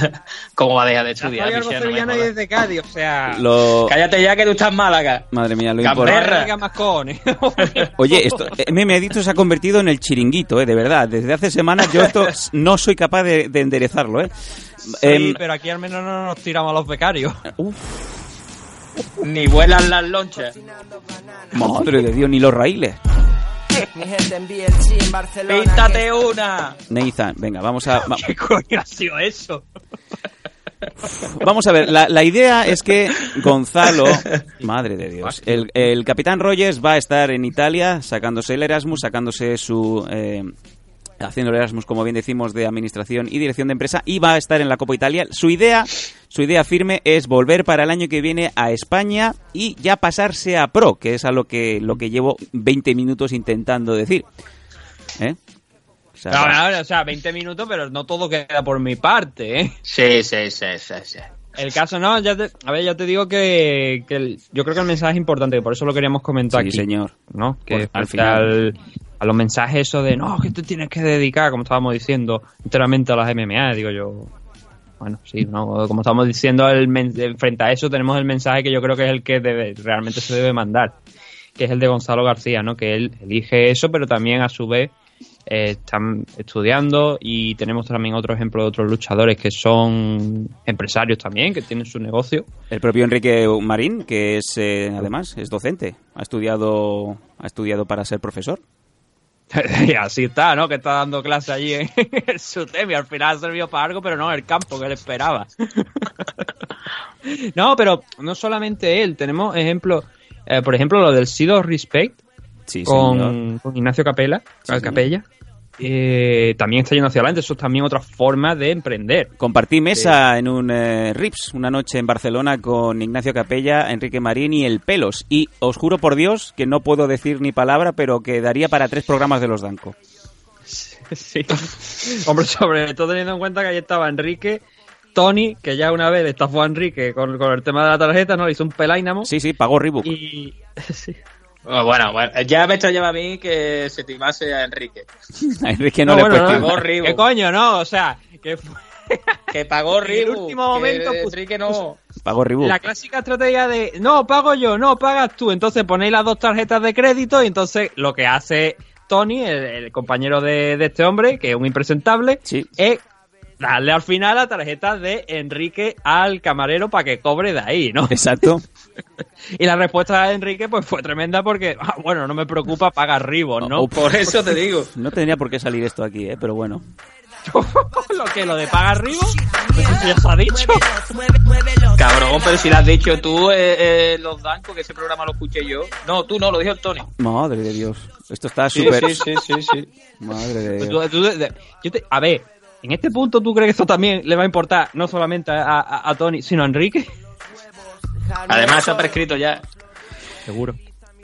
¿Cómo va a dejar de estudiar? Hay algo Pichita? No sevillano y desde Cádiz, o sea. Lo... Cállate ya que tú estás en Málaga. Madre mía, lo importante. Venga, más cojones. Oye, esto, eh, ha dicho se ha convertido en el chiringuito, eh, de verdad. Desde hace semanas yo esto no soy capaz de, de enderezarlo, eh. Sí, Em, pero aquí al menos no nos tiramos a los becarios. Ni vuelan las lonchas. madre de Dios, ni los raíles. Mi gente en BLG en Barcelona. ¡Píntate una! Nathan, venga, vamos a... va- ¿Qué coño ha sido eso? Vamos a ver, la, la idea es que Gonzalo, madre de Dios, el, el capitán Rogers va a estar en Italia sacándose el Erasmus, sacándose su... eh, haciendo el Erasmus, como bien decimos, de administración y dirección de empresa, y va a estar en la Copa Italia. Su idea, su idea firme es volver para el año que viene a España y ya pasarse a pro, que es a lo que, lo que llevo 20 minutos intentando decir. ¿Eh? O sea, No, o sea, 20 minutos, pero no todo queda por mi parte, ¿eh? Sí, sí, sí, sí, sí. El caso no, ya te, a ver, ya te digo que, que el- yo creo que el mensaje es importante, por eso lo queríamos comentar Sí, aquí. señor. ¿no? Que Pues, al frente al- a los mensajes eso de no, que te tienes que dedicar, como estábamos diciendo, enteramente a las MMA, digo yo. Bueno, sí, no, como estamos diciendo, el men- el- frente a eso tenemos el mensaje que yo creo que es el que debe, realmente se debe mandar, que es el de Gonzalo García, ¿no? Que él elige eso, pero también a su vez eh, están estudiando y tenemos también otro ejemplo de otros luchadores que son empresarios también, que tienen su negocio. El propio Enrique Marín, que es eh, además es docente, ha estudiado ha estudiado para ser profesor. y así está, ¿no? Que está dando clase allí en el SUTEM y al final ha servido para algo, pero no el campo que él esperaba. no, pero no solamente él, tenemos ejemplos, eh, por ejemplo, lo del Sido Respect Sí, con, con Ignacio Capela, Sí. Capella. eh, también está yendo hacia adelante, eso es también otra forma de emprender. Compartí mesa en un eh, Rips una noche en Barcelona con Ignacio Capella, Enrique Marín y el Pelos. Y os juro por Dios que no puedo decir ni palabra, pero que daría para tres programas de los Danco. Sí. Hombre, sobre todo teniendo en cuenta que ahí estaba Enrique, Tony, que ya una vez estafó a Enrique con, con el tema de la tarjeta, ¿no? Le hizo un pelaínamo. Sí, sí, pagó Reebok. Y. sí. Oh, Bueno, bueno, ya me extrañaba a mí que se timase a Enrique. A Enrique no, No, le bueno. Reebok. ¿Qué coño, no? O sea, que fue Que pagó En el último momento, que pues- Enrique no. Pagó Reebok. la clásica estrategia de no, pago yo, no, pagas tú. Entonces ponéis las dos tarjetas de crédito y entonces lo que hace Tony, el, el compañero de, de este hombre, que es un impresentable, Sí. es darle al final la tarjeta de Enrique al camarero para que cobre de ahí, ¿no? Exacto. Y la respuesta de Enrique pues fue tremenda porque, ah, bueno, no me preocupa, paga Ribos, ¿no? Oh, Por eso te digo. No tendría por qué salir esto aquí, ¿eh? pero bueno. lo que lo de paga Ribos, pues eso ya se ha dicho. Cabrón, pero si lo has dicho tú, eh, eh, los Dancos, que ese programa lo escuché yo. No, tú no, lo dijo el Tony. Madre de Dios. Esto está Sí, súper... sí, sí, sí, sí. Madre de Pues Dios. tú- tú- de- yo te- a ver, en este punto tú crees que esto también le va a importar no solamente a, a- a Tony, sino a Enrique. Además, se ha prescrito ya. Seguro.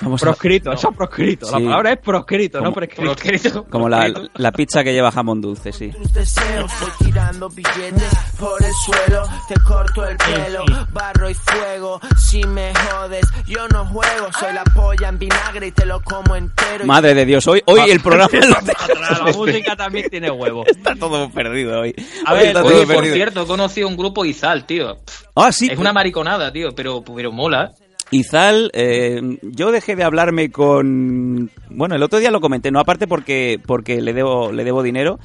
Vamos a- Proscrito, eso es proscrito. La Sí. palabra es proscrito, no prescrito. Proscrito. Como la, la pizza que lleva jamón dulce, sí. tus deseos Voy tirando billetes por el suelo Te corto el pelo, barro y fuego Si me jodes, yo no juego Soy la polla en vinagre y te lo como entero Madre de Dios, hoy, hoy el programa lo La música también tiene huevo. Está todo perdido hoy. A ver, Oye, por perdido. cierto, he conocido un grupo Izal, tío. Ah, sí. Es una mariconada, tío, pero, pero mola. Izal, eh, yo dejé de hablarme con... Bueno, el otro día lo comenté, no aparte porque porque le debo le debo dinero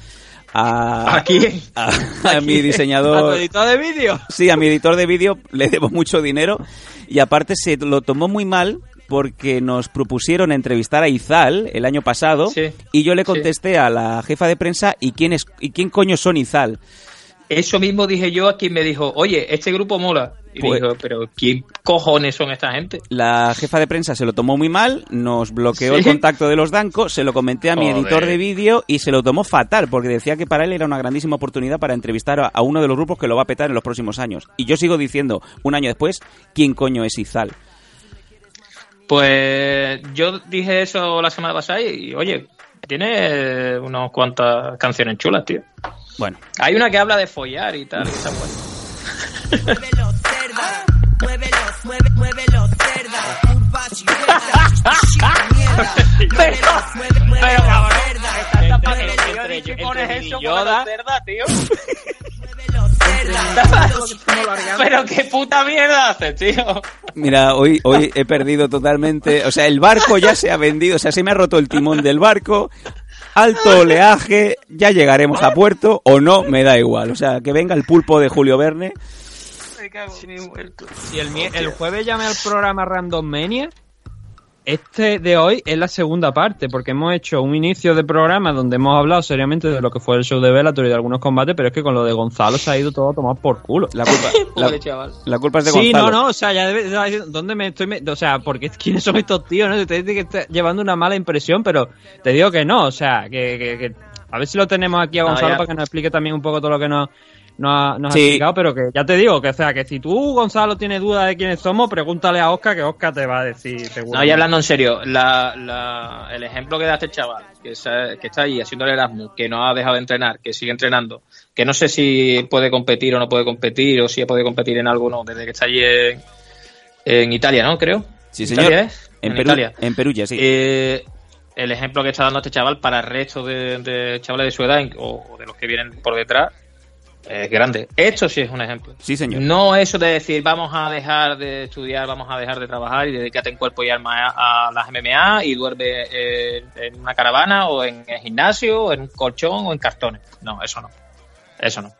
a, ¿A quién? a, a mi ¿A tu diseñador... editor de vídeo? Sí, a mi editor de vídeo le debo mucho dinero y aparte se lo tomó muy mal porque nos propusieron entrevistar a Izal el año pasado Sí, y yo le sí. contesté a la jefa de prensa y quién es y quién coño son Izal. Eso mismo dije yo a quien me dijo, oye, este grupo mola. Y Pues- dijo, pero ¿quién cojones son esta gente? La jefa de prensa se lo tomó muy mal, nos bloqueó ¿Sí? el contacto de los Danco, se lo comenté a mi editor de vídeo y se lo tomó fatal porque decía que para él era una grandísima oportunidad para entrevistar a, a uno de los grupos que lo va a petar en los próximos años. Y yo sigo diciendo, un año después, ¿quién coño es Izal? Pues yo dije eso la semana pasada y, oye, tiene unas cuantas canciones chulas, tío. Bueno, Hay una que habla de follar y tal. está buena. Muévelo, cerda Muévelo, mueve, muévelo, cerda Curvas y vueltas Shit, mierda Muévelo, mueve, muévelo, cerda Muévelo, ¿Qué entre pones eso Yoda- con la cerda, tío? muévelo, cerda Pero qué puta mierda haces, tío. mira, hoy, hoy he perdido totalmente, o sea, el barco ya se ha vendido, o sea, se me ha roto el timón del barco, alto oleaje, ya llegaremos a puerto o no, me da igual, o sea, que venga el pulpo de Julio Verne. Me cago muerto. Si el, el jueves llamé al programa Random Mania, este de hoy es la segunda parte, porque hemos hecho un inicio de programa donde hemos hablado seriamente de lo que fue el show de Bellator y de algunos combates, pero es que con lo de Gonzalo se ha ido todo a tomar por culo. La culpa, Pobre la, chaval. la culpa es de Sí, Gonzalo. no, no, o sea, ya debe ¿dónde me estoy? me- o sea, porque quiénes son estos tíos, ¿no? Te dice que está llevando una mala impresión, pero te digo que no, o sea, que, que- que- a ver si lo tenemos aquí a Gonzalo para que nos explique también un poco todo lo que nos nos ha, nos ha Sí. explicado, pero que ya te digo, que o sea, que si tú, Gonzalo, tienes duda de quiénes somos, pregúntale a Oscar, que Oscar te va a decir seguro. No, y hablando en serio, la, la- el ejemplo que da este chaval, que, se- que está ahí haciendo el Erasmus, que no ha dejado de entrenar, que sigue entrenando, que no sé si puede competir o no puede competir, o si puede competir en algo o no, desde que está allí en, en Italia, ¿no? Creo. Sí, ¿En señor. Italia es? En, En Perú, Italia. en Perugia, sí. Eh, el ejemplo que está dando este chaval para el resto de, de chavales de su edad o, o de los que vienen por detrás es grande. Esto sí es un ejemplo. Sí, señor. No eso de decir vamos a dejar de estudiar, vamos a dejar de trabajar y dedícate en cuerpo y alma a, a las MMA y duerme eh, en una caravana o en el gimnasio o en un colchón o en cartones. No, eso no. Eso no.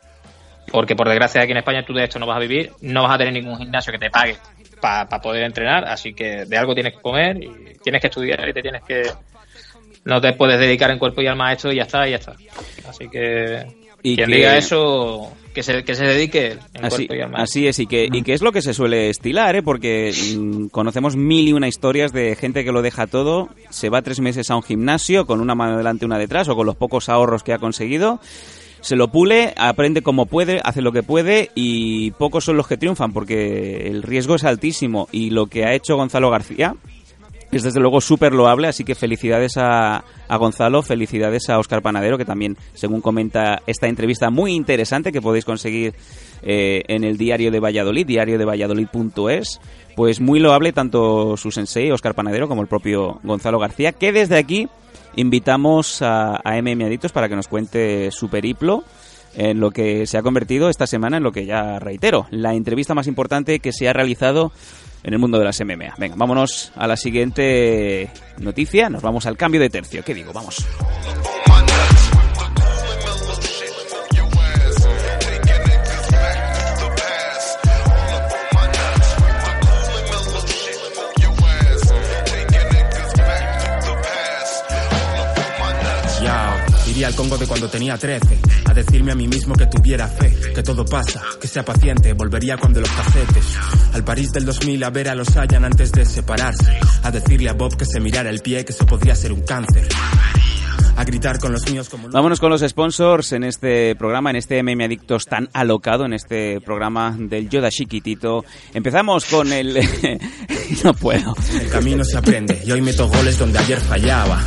Porque por desgracia aquí en España tú de esto no vas a vivir, no vas a tener ningún gimnasio que te pague para poder entrenar, así que de algo tienes que comer y tienes que estudiar y te tienes que... No te puedes dedicar en cuerpo y alma a esto y ya está, y ya está. Así que Y quien que- diga eso, que se, que se dedique en Así, cuerpo y alma. así es, y que, y que es lo que se suele estilar, ¿eh? porque mm, conocemos mil y una historias de gente que lo deja todo, se va tres meses a un gimnasio con una mano delante y una detrás, o con los pocos ahorros que ha conseguido, se lo pule, aprende como puede, hace lo que puede, y pocos son los que triunfan, porque el riesgo es altísimo, y lo que ha hecho Gonzalo García es desde luego súper loable, así que felicidades a, a Gonzalo, felicidades a Oscar Panadero, que también, según comenta esta entrevista muy interesante que podéis conseguir eh, en el diario de Valladolid, diario de Valladolid.es, pues muy loable tanto su sensei, Oscar Panadero, como el propio Gonzalo García, que desde aquí invitamos a, a MM para que nos cuente su periplo en lo que se ha convertido esta semana en lo que ya reitero, la entrevista más importante que se ha realizado en el mundo de las MMA. Venga, vámonos a la siguiente noticia, nos vamos al cambio de tercio. ¿Qué digo? Vamos. Al Congo de cuando tenía 13 A decirme a mí mismo que tuviera fe Que todo pasa, que sea paciente Volvería cuando los casetes Al París del 2000 a ver a los Hayan antes de separarse A decirle a Bob que se mirara el pie Que eso podría ser un cáncer A gritar con los míos como Vámonos con los sponsors en este programa, en este MM Adictos tan alocado, en este programa del Yoda chiquitito. Empezamos con el... no puedo. El camino se aprende Y hoy meto goles donde ayer fallaba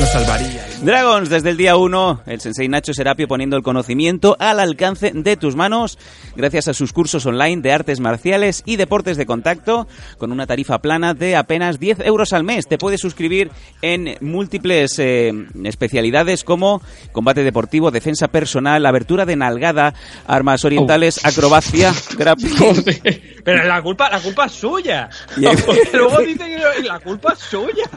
No salvaría Dragons, desde el día 1, el sensei Nacho Serapio poniendo el conocimiento al alcance de tus manos gracias a sus cursos online de artes marciales y deportes de contacto con una tarifa plana de apenas 10 euros al mes. Te puedes suscribir en múltiples eh, especialidades como combate deportivo, defensa personal, abertura de nalgada, armas orientales, acrobacia, grappling. Pero la culpa, la culpa es suya. Y- Porque luego dice que la culpa es suya.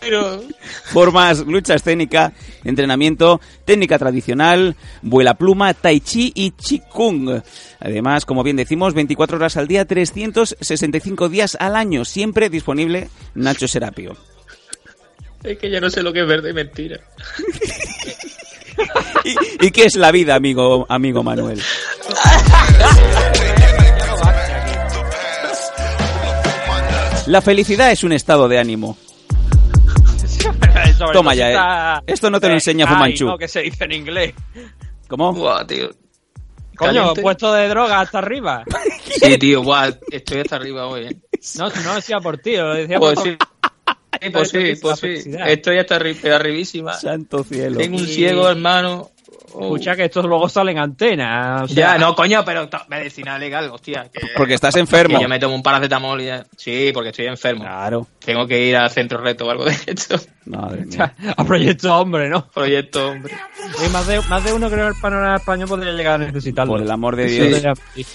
Pero... Formas, lucha escénica, entrenamiento, técnica tradicional, vuela pluma, tai chi y chi kung. Además, como bien decimos, 24 horas al día, 365 días al año, siempre disponible Nacho Serapio. Es que ya no sé lo que es verde y mentira. ¿Y, y qué es la vida, amigo, amigo Manuel? La felicidad es un estado de ánimo. Sobre Toma ya, eh. Esto no te lo enseña ay, Fumanchu. no, que se dice en inglés. ¿Cómo? Buah, tío. Coño, Caliente. puesto de droga hasta arriba. Sí, tío, buah, estoy hasta arriba hoy, ¿eh? No, si no decía por ti, lo decía Pues por sí. Pues sí, pues sí. Estoy hasta arri- arribísima. Santo cielo. Tengo un Y- ciego, hermano. Oh. Escucha que estos luego salen antenas. o sea- Ya, no, coño, pero medicina legal, hostia. que- Porque estás enfermo. que yo me tomo un paracetamol y ya. Sí, porque estoy enfermo. Claro. Tengo que ir al centro reto o algo de esto. Madre mía. A proyecto hombre, ¿no? Proyecto, hombre. Y más de, más de uno creo que el panorama español podría llegar a necesitarlo. Por el amor de Sí. Dios. Sí.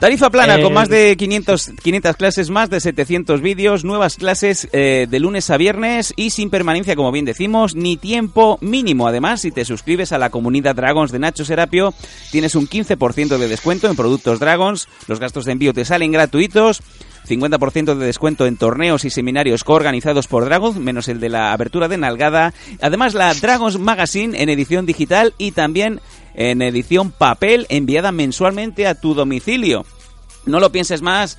Tarifa plana, Eh, con más de 500, 500 clases, más de 700 vídeos, nuevas clases eh, de lunes a viernes y sin permanencia, como bien decimos, ni tiempo mínimo. Además, si te suscribes a la comunidad Dragons de Nacho Serapio, tienes un 15% de descuento en productos Dragons, los gastos de envío te salen gratuitos. 50% de descuento en torneos y seminarios coorganizados por Dragons, menos el de la abertura de Nalgada. Además, la Dragons Magazine en edición digital y también en edición papel enviada mensualmente a tu domicilio. No lo pienses más.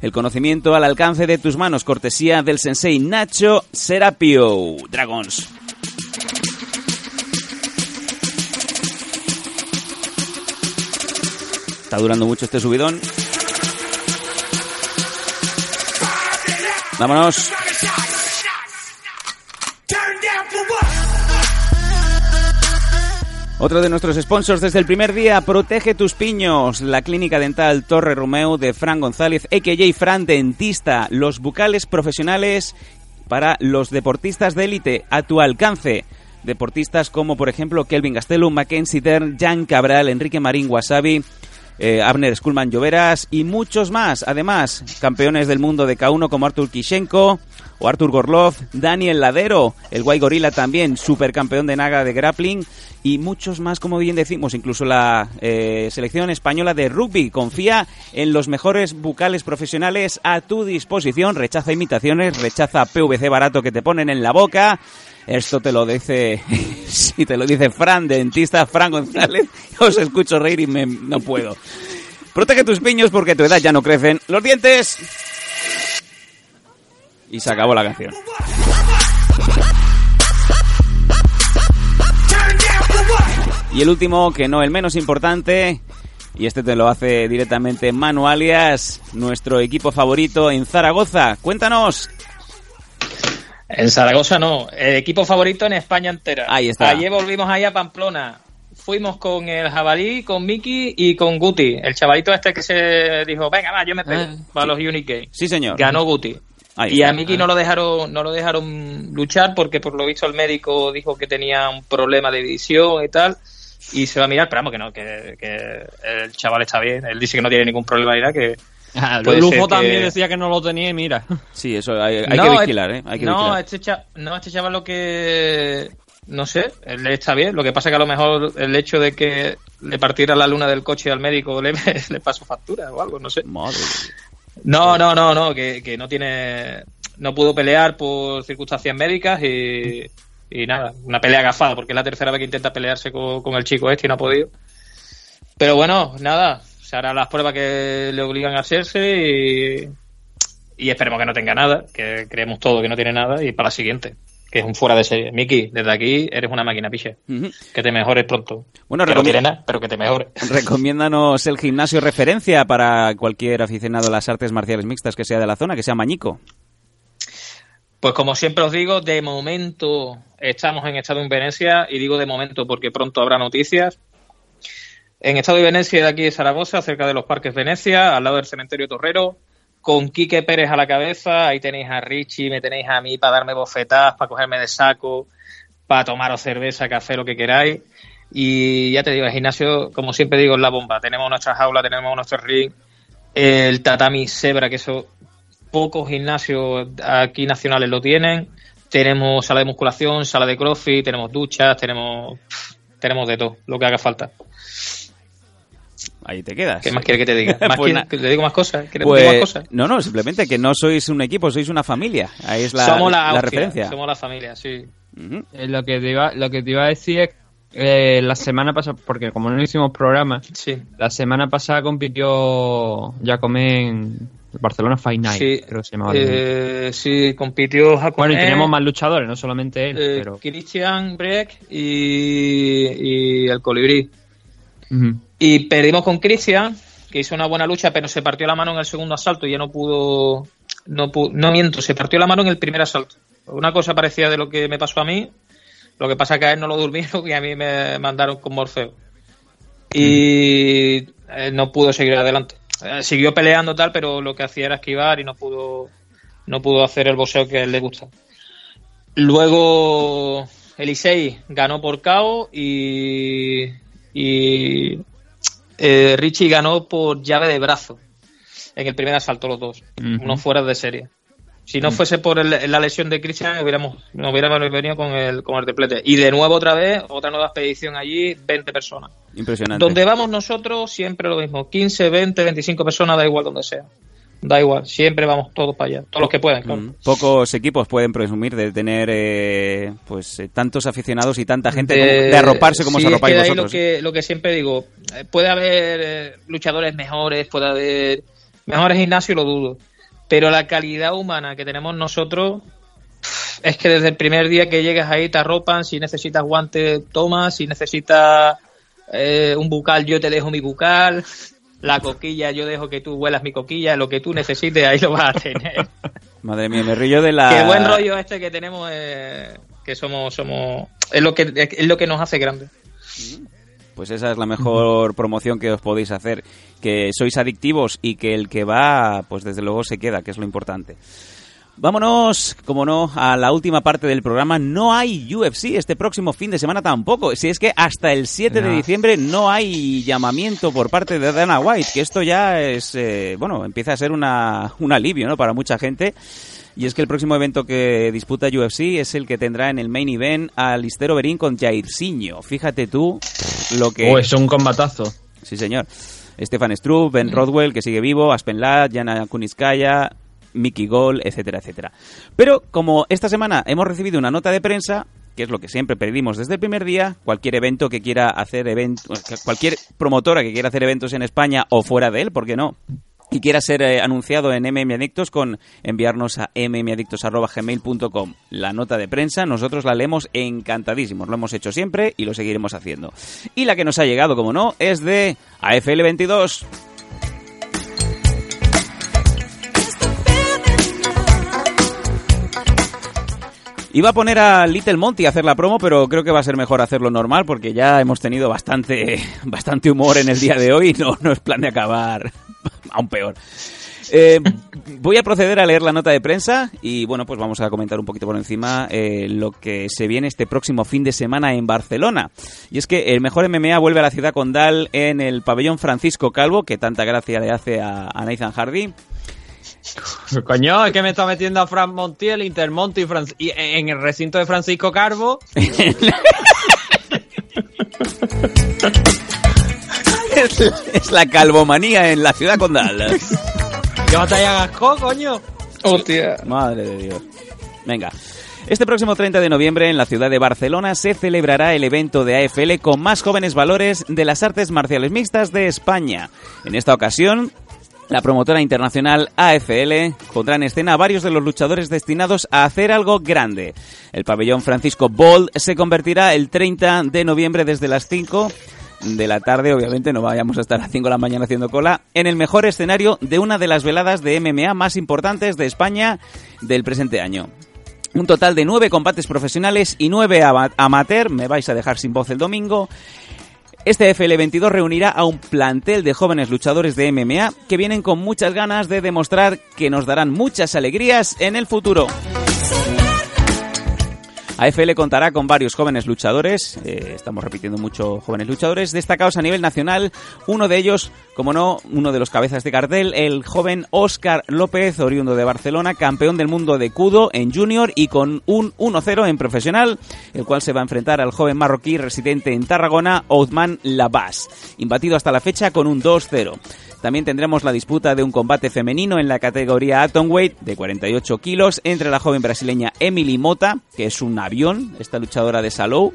El conocimiento al alcance de tus manos, cortesía del sensei Nacho Serapio. Dragons. Está durando mucho este subidón. Vámonos. Otro de nuestros sponsors desde el primer día, Protege tus piños, la clínica dental Torre Romeo de Fran González, a.k.a. Fran Dentista, los bucales profesionales para los deportistas de élite a tu alcance. Deportistas como por ejemplo Kelvin Gastelum, Mackenzie Dern, Jan Cabral, Enrique Marín Wasabi, eh, Abner Skulman Lloveras y muchos más. Además, campeones del mundo de K1 como Artur Kishenko o Artur Gorlov, Daniel Ladero, el Guay Gorila también, supercampeón de Naga de grappling y muchos más, como bien decimos, incluso la eh, selección española de rugby confía en los mejores bucales profesionales a tu disposición, rechaza imitaciones, rechaza PVC barato que te ponen en la boca. Esto te lo dice, si te lo dice Fran, dentista Fran González, os escucho reír y me, no puedo. Protege tus piños porque tu edad ya no crecen los dientes. Y se acabó la canción. Y el último, que no el menos importante, y este te lo hace directamente Manu Alias, nuestro equipo favorito en Zaragoza. Cuéntanos. En Zaragoza no, el equipo favorito en España entera. Ahí está. Ayer volvimos ahí a Pamplona. Fuimos con el jabalí, con Miki y con Guti. El chavalito este que se dijo, venga, va, yo me pego para los Unique. Sí, señor. Ganó Guti. Ahí y está. a Miki no lo dejaron no lo dejaron luchar porque por lo visto el médico dijo que tenía un problema de visión y tal y se va a mirar pero vamos que no que, que el chaval está bien él dice que no tiene ningún problema ni nada que Lujo ser que- también decía que no lo tenía y mira. Sí, eso hay, hay No, que vigilar, ¿eh? Hay que no, vigilar. este cha- no, este chaval lo que. No sé, él está bien. Lo que pasa que a lo mejor el hecho de que le partiera la luna del coche al médico le, le pasó factura o algo, no sé. No, no, no, no, que, que no tiene. No pudo pelear por circunstancias médicas y, y nada, una pelea agafada, porque es la tercera vez que intenta pelearse con, con el chico este y no ha podido. Pero bueno, nada, se harán las pruebas que le obligan a hacerse y, y esperemos que no tenga nada, que creemos todo que no tiene nada y para la siguiente, que es un fuera de serie. Miki, desde aquí eres una máquina piche. Que te mejores pronto. Bueno, que no recomi- tiene nada, pero que te mejores. Recomiéndanos el gimnasio referencia para cualquier aficionado a las artes marciales mixtas que sea de la zona, que sea Mañico. Pues como siempre os digo, de momento estamos en estado en Venecia y digo de momento porque pronto habrá noticias. En estado de Venecia, de aquí de Zaragoza, cerca de los parques Venecia, al lado del cementerio Torrero, con Quique Pérez a la cabeza. Ahí tenéis a Richie, me tenéis a mí para darme bofetadas, para cogerme de saco, para tomaros cerveza, café, lo que queráis. Y ya te digo, el gimnasio, como siempre digo, es la bomba. Tenemos nuestra jaula, tenemos nuestro ring, el tatami Zebra, que eso pocos gimnasios aquí nacionales lo tienen. Tenemos sala de musculación, sala de crossfit, tenemos duchas, tenemos tenemos de todo, lo que haga falta. Ahí te quedas. ¿Qué más quieres que te diga? ¿Más Pues que digo más Pues, más cosas? no, no, simplemente que no sois un equipo, sois una familia. Ahí es la, somos la, referencia. Somos la familia, sí. Eh, lo, que te iba, lo que te iba a decir es eh, la semana pasada, porque como no hicimos programa, Sí. la semana pasada compitió Jacomé en el Barcelona Fight Night, Sí, creo que se llamaba. eh, sí, compitió Jacome, bueno, y teníamos más luchadores, no solamente él, eh, pero... Christian Breck y, y el Colibrí. Y perdimos con Cristian, que hizo una buena lucha, pero se partió la mano en el segundo asalto y ya no pudo. No, miento, se partió la mano en el primer asalto. Una cosa parecida de lo que me pasó a mí. Lo que pasa es que a él no lo durmieron y a mí me mandaron con Morfeo. Y él no pudo seguir adelante. Eh, Siguió peleando tal, pero lo que hacía era esquivar y no pudo, no pudo hacer el boxeo que a él le gusta. Luego Elisei ganó por KO y, y eh, Richie ganó por llave de brazo en el primer asalto los dos, unos fuera de serie. Si no fuese por el- la lesión de Christian, hubiéramos, nos hubiéramos venido con el, con el triplete. Y de nuevo otra vez, otra nueva expedición allí, 20 personas. Impresionante. Donde vamos nosotros, siempre lo mismo. 15, 20, 25 personas, da igual donde sea. Da igual, siempre vamos todos para allá. Todos los que claro. Mm. Pocos equipos pueden presumir de tener eh, pues eh, tantos aficionados y tanta gente como- de, arroparse como sí, se es arropáis que ahí vosotros. Lo que, lo que siempre digo, eh, puede haber eh, luchadores mejores, puede haber mejores gimnasios, lo dudo. Pero la calidad humana que tenemos nosotros es que desde el primer día que llegas ahí te arropan, si necesitas guantes, tomas, si necesitas eh, un bucal, yo te dejo mi bucal. la coquilla, yo dejo que tú huelas mi coquilla, lo que tú necesites, ahí lo vas a tener. Madre mía, me río de la... Qué buen rollo este que tenemos, eh, que somos, somos, es lo que, es lo que nos hace grandes. Pues esa es la mejor promoción que os podéis hacer, que sois adictivos y que el que va, pues desde luego se queda, que es lo importante. Vámonos, como no, a la última parte del programa. No hay UFC este próximo fin de semana tampoco. Si es que hasta el 7 de diciembre no hay llamamiento por parte de Dana White, que esto ya es, eh, bueno, empieza a ser una, un alivio, ¿no? Para mucha gente. Y es que el próximo evento que disputa UFC es el que tendrá en el main event a Listero Berín con Jairzinho. Fíjate tú lo que... Oh, es un combatazo. Sí, señor. Stefan Struve, Ben Rodwell, que sigue vivo, Aspen Ladd, Jana Kuniskaya, Mickey Gol, etcétera, etcétera. Pero como esta semana hemos recibido una nota de prensa, que es lo que siempre pedimos desde el primer día, cualquier evento que quiera hacer eventos, cualquier promotora que quiera hacer eventos en España o fuera de él, ¿por qué no? Y quiera ser eh, anunciado en MM Adictos con enviarnos a mmadictos.gmail.com la nota de prensa, nosotros la leemos encantadísimos, lo hemos hecho siempre y lo seguiremos haciendo. Y la que nos ha llegado, como no, es de AFL22. Iba a poner a Little Monty a hacer la promo, pero creo que va a ser mejor hacerlo normal porque ya hemos tenido bastante, bastante humor en el día de hoy y no, no es plan de acabar aún peor. Eh, voy a proceder a leer la nota de prensa y bueno, pues vamos a comentar un poquito por encima eh, lo que se viene este próximo fin de semana en Barcelona. Y es que el mejor MMA vuelve a la ciudad condal en el pabellón Francisco Calvo, que tanta gracia le hace a, a Nathan Hardy. Coño, es que me está metiendo a Fran Montiel, Intermonte y, Fran- y en el recinto de Francisco Carbo. es, es la calvomanía en la ciudad condal. ¿Qué batalla gascó, coño? Hostia. Madre de Dios. Venga. Este próximo 30 de noviembre en la ciudad de Barcelona se celebrará el evento de AFL con más jóvenes valores de las artes marciales mixtas de España. En esta ocasión, la promotora internacional AFL pondrá en escena a varios de los luchadores destinados a hacer algo grande. El pabellón Francisco Bold se convertirá el 30 de noviembre desde las 5 de la tarde, obviamente no vayamos a estar a las 5 de la mañana haciendo cola, en el mejor escenario de una de las veladas de MMA más importantes de España del presente año. Un total de nueve combates profesionales y nueve ama- amateur, me vais a dejar sin voz el domingo. Este FL22 reunirá a un plantel de jóvenes luchadores de MMA que vienen con muchas ganas de demostrar que nos darán muchas alegrías en el futuro. AFL contará con varios jóvenes luchadores, eh, estamos repitiendo mucho jóvenes luchadores, destacados a nivel nacional. Uno de ellos, como no, uno de los cabezas de cartel, el joven Óscar López, oriundo de Barcelona, campeón del mundo de Kudo en junior y con un 1-0 en profesional, el cual se va a enfrentar al joven marroquí residente en Tarragona, Othman Labas, imbatido hasta la fecha con un 2-0. También tendremos la disputa de un combate femenino en la categoría Atomweight de 48 kilos entre la joven brasileña Emily Mota, que es un avión, esta luchadora de Salou,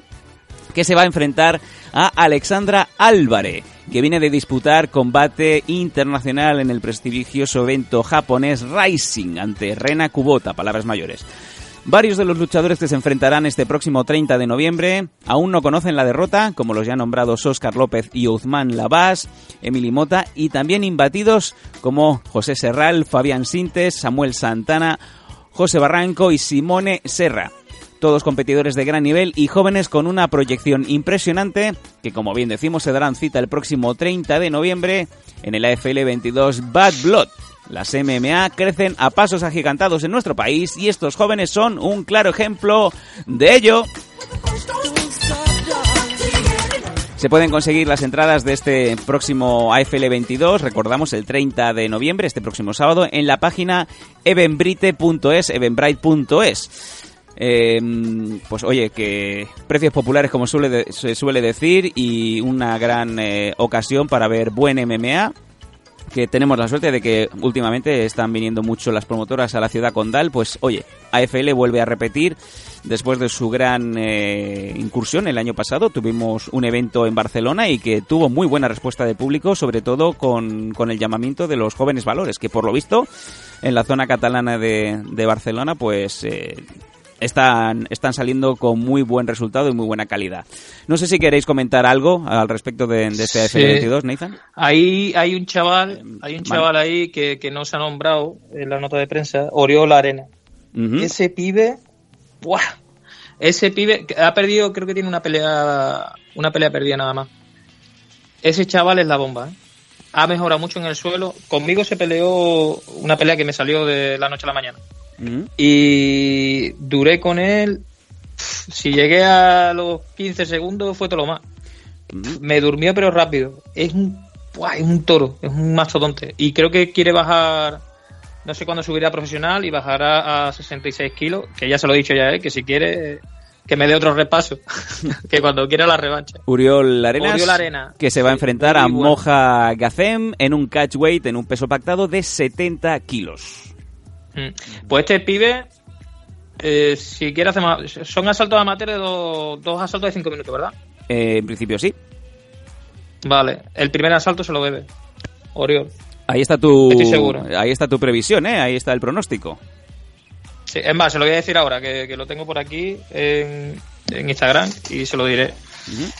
que se va a enfrentar a Alexandra Álvarez, que viene de disputar combate internacional en el prestigioso evento japonés Rising ante Rena Kubota, palabras mayores. Varios de los luchadores que se enfrentarán este próximo 30 de noviembre aún no conocen la derrota, como los ya nombrados Óscar López y Uzman Labás, Emily Mota y también imbatidos como José Serral, Fabián Sintes, Samuel Santana, José Barranco y Simone Serra. Todos competidores de gran nivel y jóvenes con una proyección impresionante que, como bien decimos, se darán cita el próximo 30 de noviembre en el AFL 22 Bad Blood. Las MMA crecen a pasos agigantados en nuestro país y estos jóvenes son un claro ejemplo de ello. Se pueden conseguir las entradas de este próximo AFL 22, recordamos el 30 de noviembre, este próximo sábado, en la página evenbrite.es, evenbrite.es. Eh, pues oye, que precios populares como suele se suele decir y una gran eh, ocasión para ver buen MMA que tenemos la suerte de que últimamente están viniendo mucho las promotoras a la ciudad condal, pues oye, AFL vuelve a repetir después de su gran eh, incursión el año pasado. Tuvimos un evento en Barcelona y que tuvo muy buena respuesta del público, sobre todo con, con el llamamiento de los jóvenes valores, que por lo visto en la zona catalana de, de Barcelona, pues... eh, están, están saliendo con muy buen resultado y muy buena calidad. No sé si queréis comentar algo al respecto de, de este Sí. AF22, Nathan. Ahí hay un chaval, hay un chaval ahí que, que no se ha nombrado en la nota de prensa, Oriola Arena. Ese pibe, ¡buah! Ese pibe ha perdido, creo que tiene una pelea, una pelea perdida nada más. Ese chaval es la bomba, ¿eh? Ha mejorado mucho en el suelo. Conmigo se peleó una pelea que me salió de la noche a la mañana. Y duré con él. Si llegué a los 15 segundos, fue todo lo más. Me durmió, pero rápido. Es un, es un toro, es un mastodonte. Y creo que quiere bajar. No sé cuándo subirá a profesional y bajará a 66 kilos. Que ya se lo he dicho ya, ¿eh? que si quiere, que me dé otro repaso. que cuando quiera la revancha. Uriol Arenas, Uriol Arena. que se va a enfrentar a. Moja Gazem en un catch weight, en un peso pactado de 70 kilos. Mm. Pues este pibe, eh, si quiere hacer más. Son asaltos amateur de dos, dos asaltos de 5 minutos, ¿verdad? Eh, en principio sí. Vale, el primer asalto se lo bebe. Oriol. Ahí está tu, Estoy seguro. ahí está tu previsión, ¿eh? Ahí está el pronóstico. Sí, es más, se lo voy a decir ahora, que, que lo tengo por aquí en, en Instagram y se lo diré.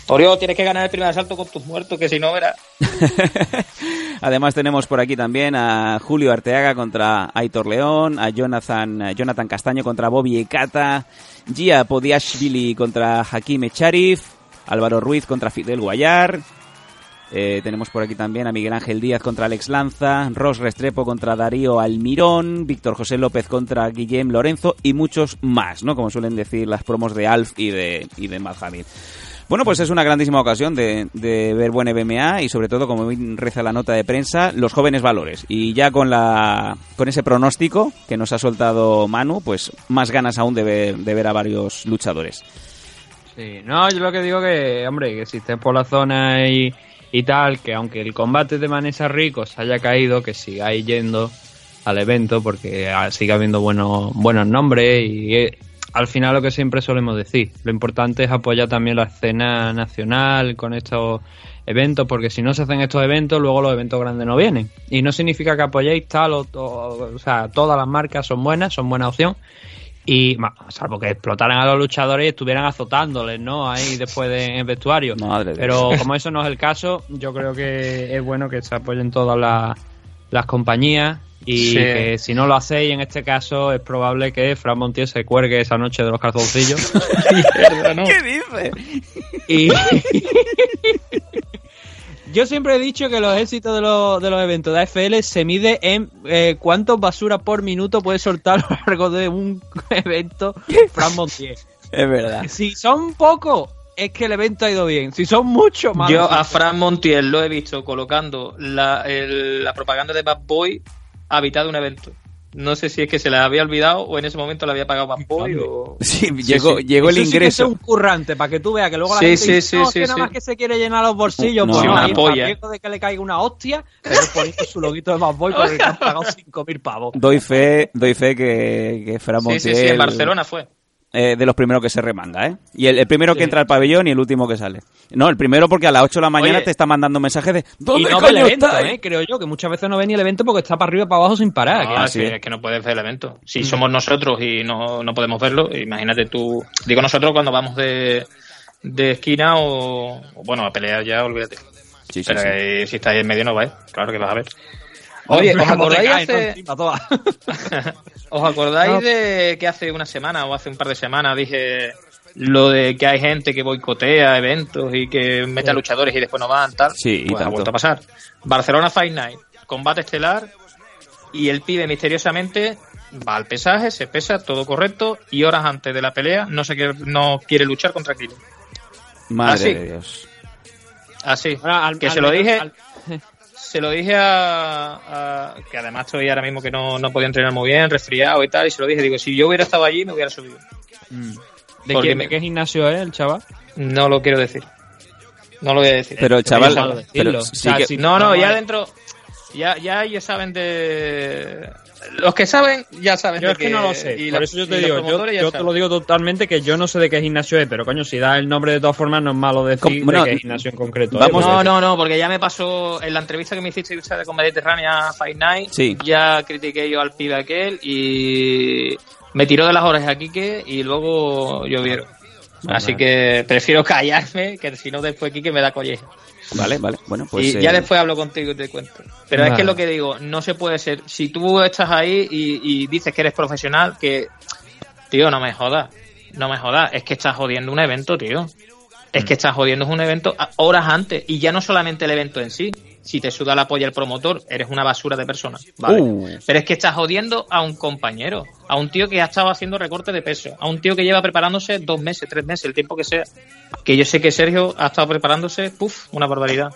Oriol, tienes que ganar el primer asalto con tus muertos, que si no, verás. Además tenemos por aquí también a Julio Arteaga contra Aitor León, a Jonathan, Jonathan Castaño contra Bobby Ekata, Gia Podiashvili contra Hakim Echarif, Álvaro Ruiz contra Fidel Guayar, eh, tenemos por aquí también a Miguel Ángel Díaz contra Alex Lanza, Ros Restrepo contra Darío Almirón, Víctor José López contra Guillem Lorenzo y muchos más, ¿no? Como suelen decir las promos de Alf y de, y de. Bueno, pues es una grandísima ocasión de, de ver buen MMA y sobre todo, como reza la nota de prensa, los jóvenes valores. Y ya con la con ese pronóstico que nos ha soltado Manu, pues más ganas aún de ver, de ver a varios luchadores. Sí, no, yo lo que digo que, hombre, que si estés por la zona y, y tal, que aunque el combate de Manesa Rico se haya caído, que sigáis yendo al evento porque ah, sigue habiendo buenos, buenos nombres y al final lo que siempre solemos decir, lo importante es apoyar también la escena nacional con estos eventos, porque si no se hacen estos eventos, luego los eventos grandes no vienen. Y no significa que apoyéis tal o, o, o sea, todas las marcas son buenas, son buena opción. Y salvo que explotaran a los luchadores y estuvieran azotándoles, ¿no? Ahí después de, en el vestuario. Madre Pero Dios. como eso no es el caso, yo creo que es bueno que se apoyen todas las, las compañías y Sí. que si no lo hacéis, en este caso, es probable que Fran Montiel se cuelgue esa noche de los calzoncillos. ¿Qué dice? Y yo siempre he dicho que los éxitos de los, de los eventos de AFL se mide en eh, cuántos basura por minuto puede soltar a lo largo de un evento Fran Montiel. Es verdad. Si son pocos, es que el evento ha ido bien. Si son muchos, más. Yo a Fran Montiel lo he visto colocando la, el- la propaganda de Bad Boy a mitad de un evento. No sé si es que se le había olvidado o en ese momento le había pagado Bad Boy o... Sí, llegó, llegó el Eso sí que ingreso. es un currante, para que tú veas que luego la Sí, gente sí, dice, sí, no, sí, que nada sí. más que se quiere llenar los bolsillos. No, pues sí, no, una ahí polla. riesgo de que le caiga una hostia, pero poniendo su loguito de Bad Boy porque le han pagado 5.000 pavos. Doy fe, doy fe que, que Fran Sí, Montiel... sí, sí, en Barcelona fue. Eh, de los primeros que se remanga, ¿eh? Y el, el primero que entra al pabellón y el último que sale. No, el primero porque a las 8 de la mañana Oye. te está mandando mensajes de Y ¿Dónde no ve el coño evento, estáis? ¿eh? creo yo, que muchas veces no ve ni el evento porque está para arriba y para abajo sin parar. No, que- es, sí. que, es que no puedes ver el evento. Si somos nosotros y no, no podemos verlo, imagínate tú. Digo nosotros cuando vamos de, de esquina o, o, bueno, a pelear ya, olvídate. Sí, sí, Pero sí. eh, si estáis en medio no vais, claro que vas a ver. Oye, ¿os Como te acordáis caes, ¿no? hace, Encima, toda. ¿Os acordáis de que hace una semana o hace un par de semanas dije lo de que hay gente que boicotea eventos y que mete a luchadores y después no van, tal? Sí, y Pues ha vuelto a pasar. Barcelona Fight Night, combate estelar y el pibe misteriosamente va al pesaje, se pesa, todo correcto y horas antes de la pelea no se quiere, no quiere luchar contra Kilo. Madre Ah, de Dios. Así, Ahora, al- que al se lo dije, al- se lo dije a, a- que además estoy ahora mismo que no, no podía entrenar muy bien, resfriado y tal, y se lo dije, digo, si yo hubiera estado allí me hubiera subido. ¿De, Porque quién- me- de qué gimnasio es el chaval? No lo quiero decir. No lo voy a decir. Pero el Pero chaval... O sea, que- si- No, no, a ya dentro. Ya, ya ellos saben de. Los que saben, ya saben Yo de es que no lo sé, y por eso yo te digo, yo, te lo digo totalmente que yo no sé de qué gimnasio es, pero coño, si da el nombre de todas formas no es malo decir Com- bueno, de qué gimnasio en concreto vamos- es. No, no, no, porque ya me pasó en la entrevista que me hiciste de con Mediterránea Fight Night. Sí. Ya critiqué yo al pibe aquel y me tiró de las orejas a Quique y luego llovieron. Así que prefiero callarme, que si no después Quique me da colleja. Vale, vale. Bueno, pues. y ya eh, después hablo contigo y te cuento. Pero es que lo que digo, no se puede ser. Si tú estás ahí y, y dices que eres profesional, que. Tío, no me jodas. No me jodas. Es que estás jodiendo un evento, tío. Es que estás jodiendo un evento horas antes. Y ya no solamente el evento en sí. Si te suda la polla el promotor, eres una basura de persona. ¿vale? Uh. Pero es que estás jodiendo a un compañero. A un tío que ha estado haciendo recorte de peso. A un tío que lleva preparándose dos meses, tres meses, el tiempo que sea. Que yo sé que Sergio ha estado preparándose, puf, una barbaridad.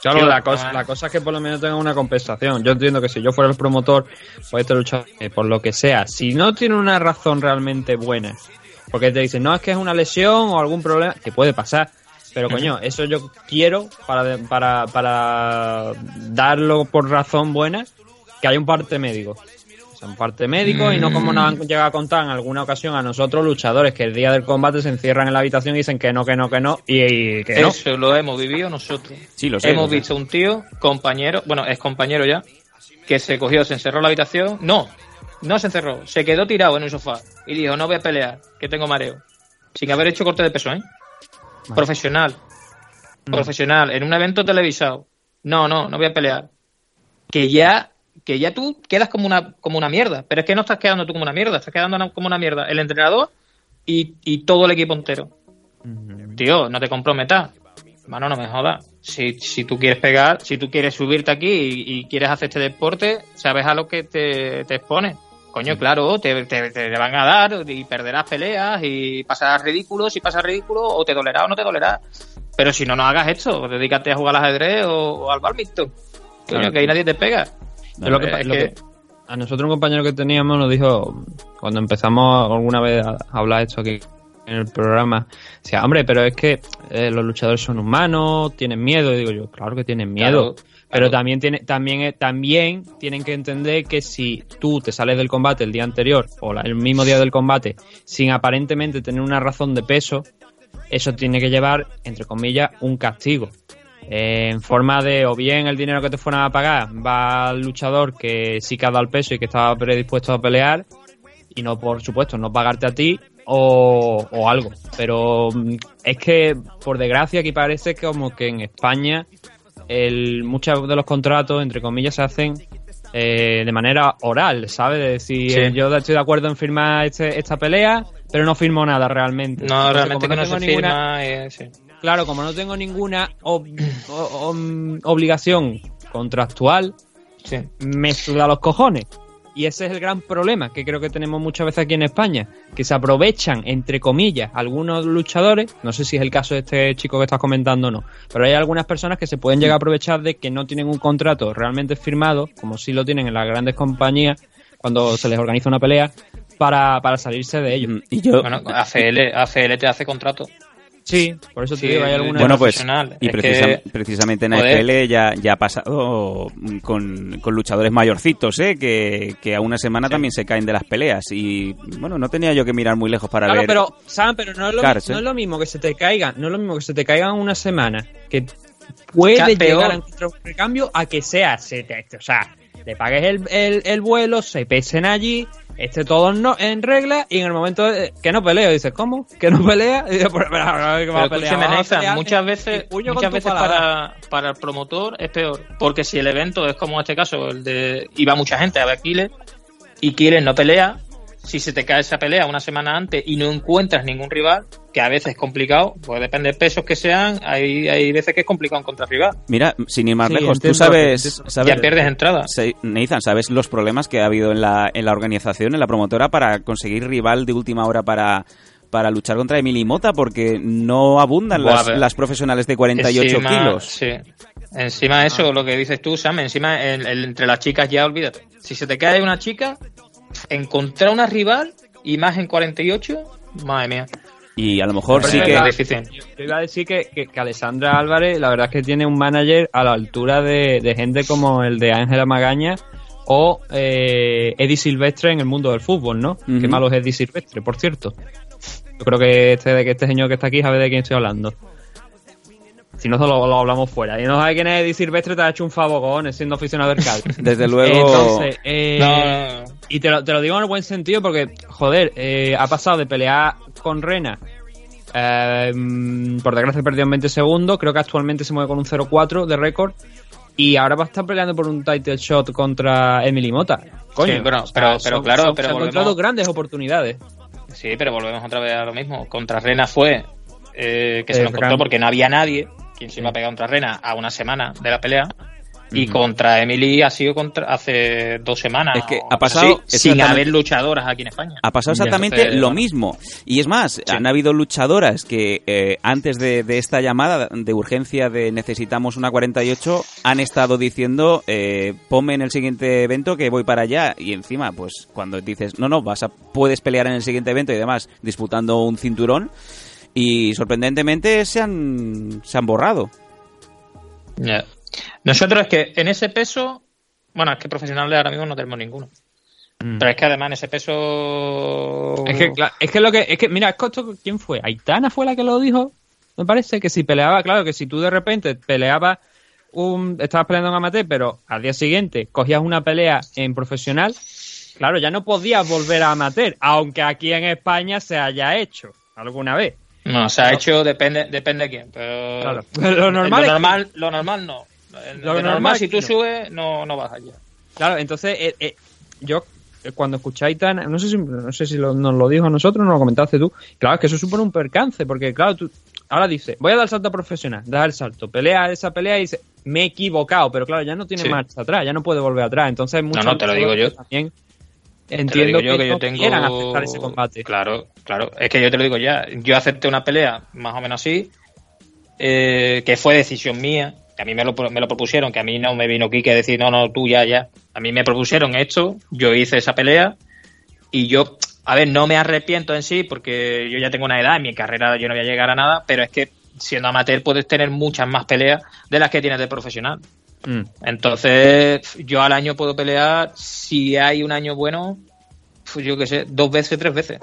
Claro, Tío, la cosa, ah. la cosa es que por lo menos tenga una compensación. Yo entiendo que si yo fuera el promotor, pues este luchador, por lo que sea, si no tiene una razón realmente buena, porque te dicen, no, es que es una lesión o algún problema, que puede pasar, pero coño, eso yo quiero para, para, para darlo por razón buena, que haya un parte médico. O sea, un parte médico y no como nos han llegado a contar en alguna ocasión a nosotros luchadores que el día del combate se encierran en la habitación y dicen que no, que no, que no, y, y que no. Eso lo hemos vivido nosotros. Sí, lo sé. hemos lo sé. visto un tío, compañero, bueno, es compañero ya, que se cogió, se encerró en la habitación. No, no se encerró, se quedó tirado en un sofá y dijo, no voy a pelear, que tengo mareo. Sin haber hecho corte de peso, ¿eh? Profesional. Profesional, en un evento televisado. No, no, no voy a pelear. Que ya que ya tú quedas como una como una mierda, pero es que no estás quedando tú como una mierda, estás quedando una- como una mierda el entrenador y, y todo el equipo entero. Tío, no te comprometas. Mano, no me jodas. Si, si tú quieres pegar, si tú quieres subirte aquí y, y quieres hacer este deporte, sabes a lo que te, te expones. Coño, claro, te, te, te van a dar y perderás peleas y pasarás ridículo, si pasas ridículo, o te dolerá o no te dolerá. Pero si no, no hagas esto, dedícate a jugar al ajedrez o, o al. Coño, Claro. que ahí nadie te pega. Es lo que, Es es lo que- que- a nosotros un compañero que teníamos nos dijo cuando empezamos alguna vez a hablar esto aquí en el programa, decía, hombre, pero es que eh, los luchadores son humanos, tienen miedo, y digo yo, claro que tienen miedo, Claro, pero también tiene, también eh, también tienen que entender que si tú te sales del combate el día anterior o la- el mismo día del combate sin aparentemente tener una razón de peso, eso tiene que llevar, entre comillas, un castigo. Eh, en forma de o bien el dinero que te fueran a pagar va al luchador que sí que ha dado el peso y que estaba predispuesto a pelear y no por supuesto no pagarte a ti o, o algo pero mm, es que por desgracia aquí parece como que en España el, muchos de los contratos entre comillas se hacen eh, de manera oral, ¿sabes? De decir, Sí. eh, yo estoy de acuerdo en firmar este, esta pelea, pero no firmo nada realmente. No, Entonces, realmente que no tengo se ninguna- firma. eh, sí. Claro, como no tengo ninguna ob- obligación contractual, me suda los cojones. Y ese es el gran problema que creo que tenemos muchas veces aquí en España, que se aprovechan, entre comillas, algunos luchadores, no sé si es el caso de este chico que estás comentando o no, pero hay algunas personas que se pueden llegar a aprovechar de que no tienen un contrato realmente firmado, como sí lo tienen en las grandes compañías, cuando se les organiza una pelea, para, para salirse de ello. Y yo, Bueno, AFL, AFL te hace contrato. Sí, por eso te Sí, digo, hay algunas... Bueno, pues, y Es precisam- que- precisamente en. AFL ya, ya ha pasado con, con luchadores mayorcitos, ¿eh? Que, que a una semana también se caen de las peleas. Y bueno, no tenía yo que mirar muy lejos para Claro, ver. pero, Sam, pero no es, lo, Cárcel. no es lo mismo que se te caigan, no es lo mismo que se te caigan una semana, que puede llegar a encontrar un recambio a que sea, se te, o sea, le pagues el, el, el vuelo, se pesen allí, esté todo en, no- en regla y en el momento de- que no peleo, dices, ¿cómo? ¿Que no pelea? Y dices, "Pero, pero, ¿qué va Pero muchas en- veces, muchas veces paladar?". para, para el promotor es peor. Porque si el evento es como en este caso, el de iba mucha gente a ver Killer y Killer no pelea, si se te cae esa pelea una semana antes y no encuentras ningún rival, que a veces es complicado, pues depende de pesos que sean, hay, hay veces que es complicado encontrar rival. Mira, sin ir más Sí, lejos, tú sabes, sabes- Ya pierdes entrada. Nathan, ¿sabes los problemas que ha habido en la, en la organización, en la promotora, para conseguir rival de última hora para, para luchar contra Emily Mota? Porque no abundan Buah, las, profesionales de 48 Encima- kilos. Sí. Encima eso, lo que dices tú, Sam, encima el- el- entre las chicas ya olvídate. Si se te cae una chica, encontrar una rival y más en 48, madre mía. Y a lo mejor sí que... difícil. Yo iba a decir que, que, que Alessandra Álvarez, la verdad es que tiene un manager a la altura de, de gente como el de Ángela Magaña o eh, Eddie Silvestre en el mundo del fútbol, ¿no? Ujú. Qué malo es Eddie Silvestre, por cierto. Yo creo que este, que este señor que está aquí sabe de quién estoy hablando. Si no, lo, lo hablamos fuera. Y no sabes quién es Eddie Silvestre, te ha hecho un favor, siendo aficionado del Cádiz. Desde luego. Entonces, eh, y te lo, te lo digo en el buen sentido porque, joder, eh, ha pasado de pelear con Rena. eh, por desgracia perdió en 20 segundos. Creo que actualmente se mueve con un 0-4 de récord. Y ahora va a estar peleando por un title shot contra Emily Mota. Coño, Sí, bueno, o sea, pero- son- pero claro, son- pero se han encontrado grandes oportunidades. Sí, pero volvemos otra vez a lo mismo. Contra Rena fue eh, que se Eh, lo encontró Fran- porque no había nadie quien se iba a pegar contra Rena a una semana de la pelea. Y contra Emily ha sido contra hace dos semanas. Es que ha pasado así, sin haber luchadoras aquí en España. Ha pasado exactamente entonces, lo mismo. Y es más, han habido luchadoras que eh, antes de, de esta llamada de urgencia de necesitamos una 48 han estado diciendo eh, ponme en el siguiente evento que voy para allá. Y encima, pues cuando dices no, no, vas a, puedes pelear en el siguiente evento y demás disputando un cinturón. Y sorprendentemente se han, se han borrado. Nosotros es que en ese peso, bueno, es que profesionales ahora mismo no tenemos ninguno. Pero es que además en ese peso. Es que, es que lo que, es que, mira, es esto, ¿quién fue? Aitana fue la que lo dijo. Me parece que si peleaba, claro, que si tú de repente peleabas un, estabas peleando en amateur, pero al día siguiente cogías una pelea en profesional, claro, ya no podías volver a amateur, aunque aquí en España se haya hecho alguna vez. No, se ha hecho, depende, depende de quién. Pero Claro. Lo normal lo normal, lo normal no. Lo normal, normal si tú no. subes, no, no vas allá. Claro, entonces eh, eh, yo eh, cuando escuché a Aitana, no sé si, no sé si lo- nos lo dijo a nosotros, nos lo comentaste tú. Claro, es que eso supone un percance, porque claro, tú ahora dices, voy a dar el salto profesional, das el salto, pelea esa pelea y dice, me he equivocado, pero claro, ya no tiene Sí. marcha atrás, ya no puede volver atrás. Entonces, no, te lo digo yo. también Te lo entiendo digo yo, que, que yo tengo- quieran aceptar ese combate. Claro, claro. Es que yo te lo digo ya. Yo acepté una pelea más o menos así, eh, que fue decisión mía, que a mí me lo, me lo propusieron, que a mí no me vino Kike a decir, no, no, tú ya, ya. A mí me propusieron esto, yo hice esa pelea y yo, a ver, no me arrepiento en sí porque yo ya tengo una edad, en mi carrera yo no voy a llegar a nada, pero es que siendo amateur puedes tener muchas más peleas de las que tienes de profesional. Mm. Entonces, yo al año puedo pelear, si hay un año bueno, pues yo qué sé, dos veces, tres veces.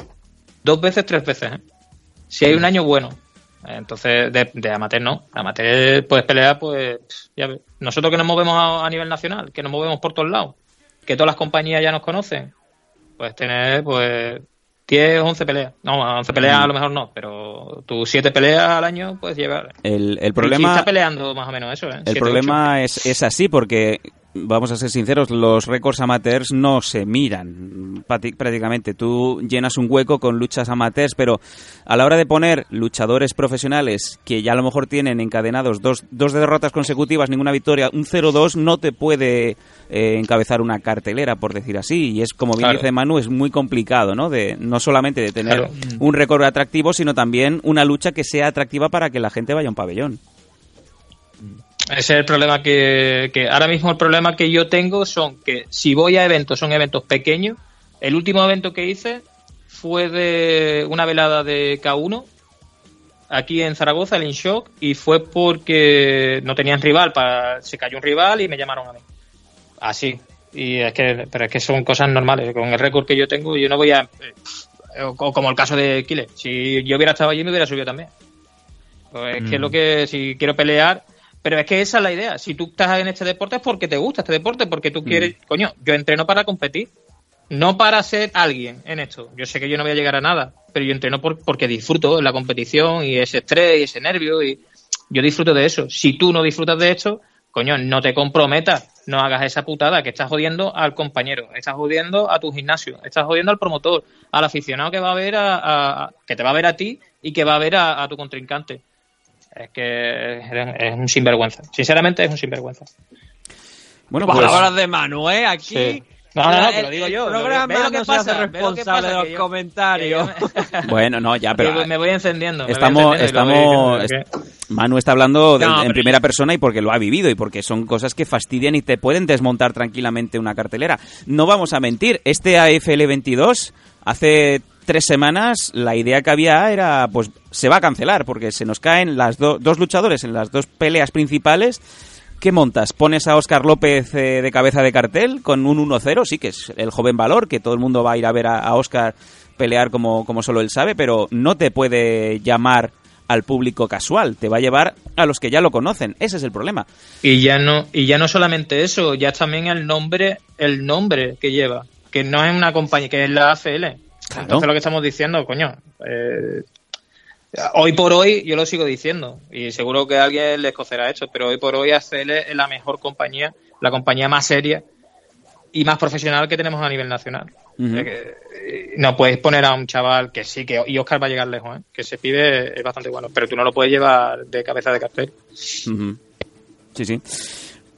Dos veces, tres veces. ¿eh? Si hay un año bueno. Entonces, de, de amateur no. Amateur puedes pelear, pues, ya. Nosotros que nos movemos a, a nivel nacional, que nos movemos por todos lados, que todas las compañías ya nos conocen, pues tener, pues, 10, 11 peleas. No, 11 peleas a lo mejor no, pero tus 7 peleas al año puedes llevar. El, el problema... está peleando más o menos eso, ¿eh? El Siete, problema es, es así porque, vamos a ser sinceros, los récords amateurs no se miran prácticamente. Tú llenas un hueco con luchas amateurs, pero a la hora de poner luchadores profesionales que ya a lo mejor tienen encadenados dos, dos derrotas consecutivas, ninguna victoria, un 0-2 no te puede eh, encabezar una cartelera, por decir así. Y es, como bien Claro. dice Manu, es muy complicado, ¿no? De, no solamente de tener Claro. un récord atractivo, sino también una lucha que sea atractiva para que la gente vaya a un pabellón. Ese es el problema que, que ahora mismo el problema que yo tengo son que si voy a eventos, son eventos pequeños. El último evento que hice fue de una velada de K1 aquí en Zaragoza, el InShock, y fue porque no tenían rival, para, se cayó un rival y me llamaron a mí. Así. Y es que, pero es que son cosas normales. Con el récord que yo tengo, yo no voy a. eh, o como el caso de Kile. Si yo hubiera estado allí, me hubiera subido también. Pues es que Mm. lo que, si quiero pelear, pero es que esa es la idea. Si tú estás en este deporte es porque te gusta este deporte, porque tú quieres, coño, yo entreno para competir, no para ser alguien en esto. Yo sé que yo no voy a llegar a nada, pero yo entreno por- porque disfruto la competición y ese estrés y ese nervio y yo disfruto de eso. Si tú no disfrutas de esto, coño, no te comprometas, no hagas esa putada que estás jodiendo al compañero, estás jodiendo a tu gimnasio, estás jodiendo al promotor, al aficionado que va a ver a, a- a- que te va a ver a ti y que va a ver a, a tu contrincante. Es que es, un sinvergüenza. Sinceramente es un sinvergüenza. Bueno, Palabras de Manu, ¿eh? Aquí. Sí. No, no, no, te lo digo el yo. programa Ve lo que no se pasa, hace responsable de los yo- comentarios. Bueno, no, ya, pero me voy encendiendo. voy estamos, encendiendo estamos, est- Manu está hablando de- No, en pero- primera persona y porque lo ha vivido y porque son cosas que fastidian y te pueden desmontar tranquilamente una cartelera. No vamos a mentir, este AFL 22 hace tres semanas la idea que había era, pues se va a cancelar porque se nos caen las do- dos luchadores en las dos peleas principales. ¿Qué montas? ¿Pones a Óscar López eh, de cabeza de cartel con un 1-0? Sí, que es el joven valor, que todo el mundo va a ir a ver a, a Óscar pelear como, como solo él sabe, pero no te puede llamar al público casual, te va a llevar a los que ya lo conocen. Ese es el problema. Y ya no, y ya no solamente eso, ya también el nombre, el nombre que lleva, que no es una compañía, que es la ACL. Entonces lo que estamos diciendo, coño, eh, hoy por hoy yo lo sigo diciendo y seguro que a alguien les cocerá esto, pero hoy por hoy ACL es la mejor compañía, la compañía más seria y más profesional que tenemos a nivel nacional. Que, eh, no puedes poner a un chaval que sí, que y Oscar va a llegar lejos, ¿eh? que ese pibe es bastante bueno, pero tú no lo puedes llevar de cabeza de cartel. Sí, sí.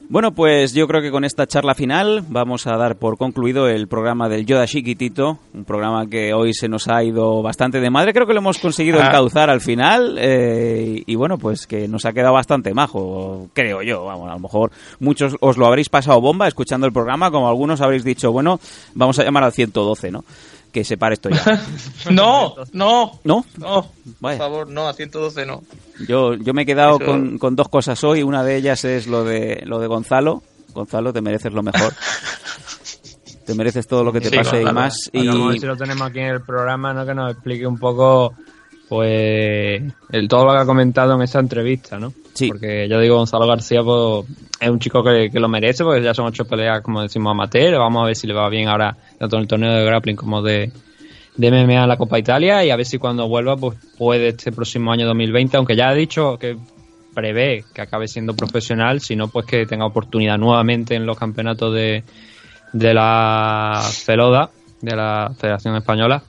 Bueno, pues yo creo que con esta charla final vamos a dar por concluido el programa del Yoda Chiquitito, un programa que hoy se nos ha ido bastante de madre. Creo que lo hemos conseguido Ah. encauzar al final eh, y bueno, pues que nos ha quedado bastante majo, creo yo. Vamos, a lo mejor muchos os lo habréis pasado bomba escuchando el programa, como algunos habréis dicho, bueno, vamos a llamar al 112, ¿no? Que se pare esto ya. no, no, ¿No? no, Vaya. por favor, no, a 112 no. Yo, yo me he quedado Eso- con, con dos cosas hoy. Una de ellas es lo de, lo de Gonzalo. Gonzalo, te mereces lo mejor. te mereces todo lo que te Sí, pase y Gonzalo. más. Y Vamos a ver si lo tenemos aquí en el programa, ¿no? Que nos explique un poco, pues, el, todo lo que ha comentado en esa entrevista, ¿no? Sí. Porque ya digo, Gonzalo García, pues, es un chico que, que lo merece, porque ya son ocho peleas, como decimos, amateur. Vamos a ver si le va bien ahora, tanto en el torneo de grappling como de, de MMA en la Copa Italia, y a ver si cuando vuelva, pues, puede este próximo año 2020, aunque ya ha dicho que prevé que acabe siendo profesional, sino pues que tenga oportunidad nuevamente en los campeonatos de, de la FELODA, de la Federación Española,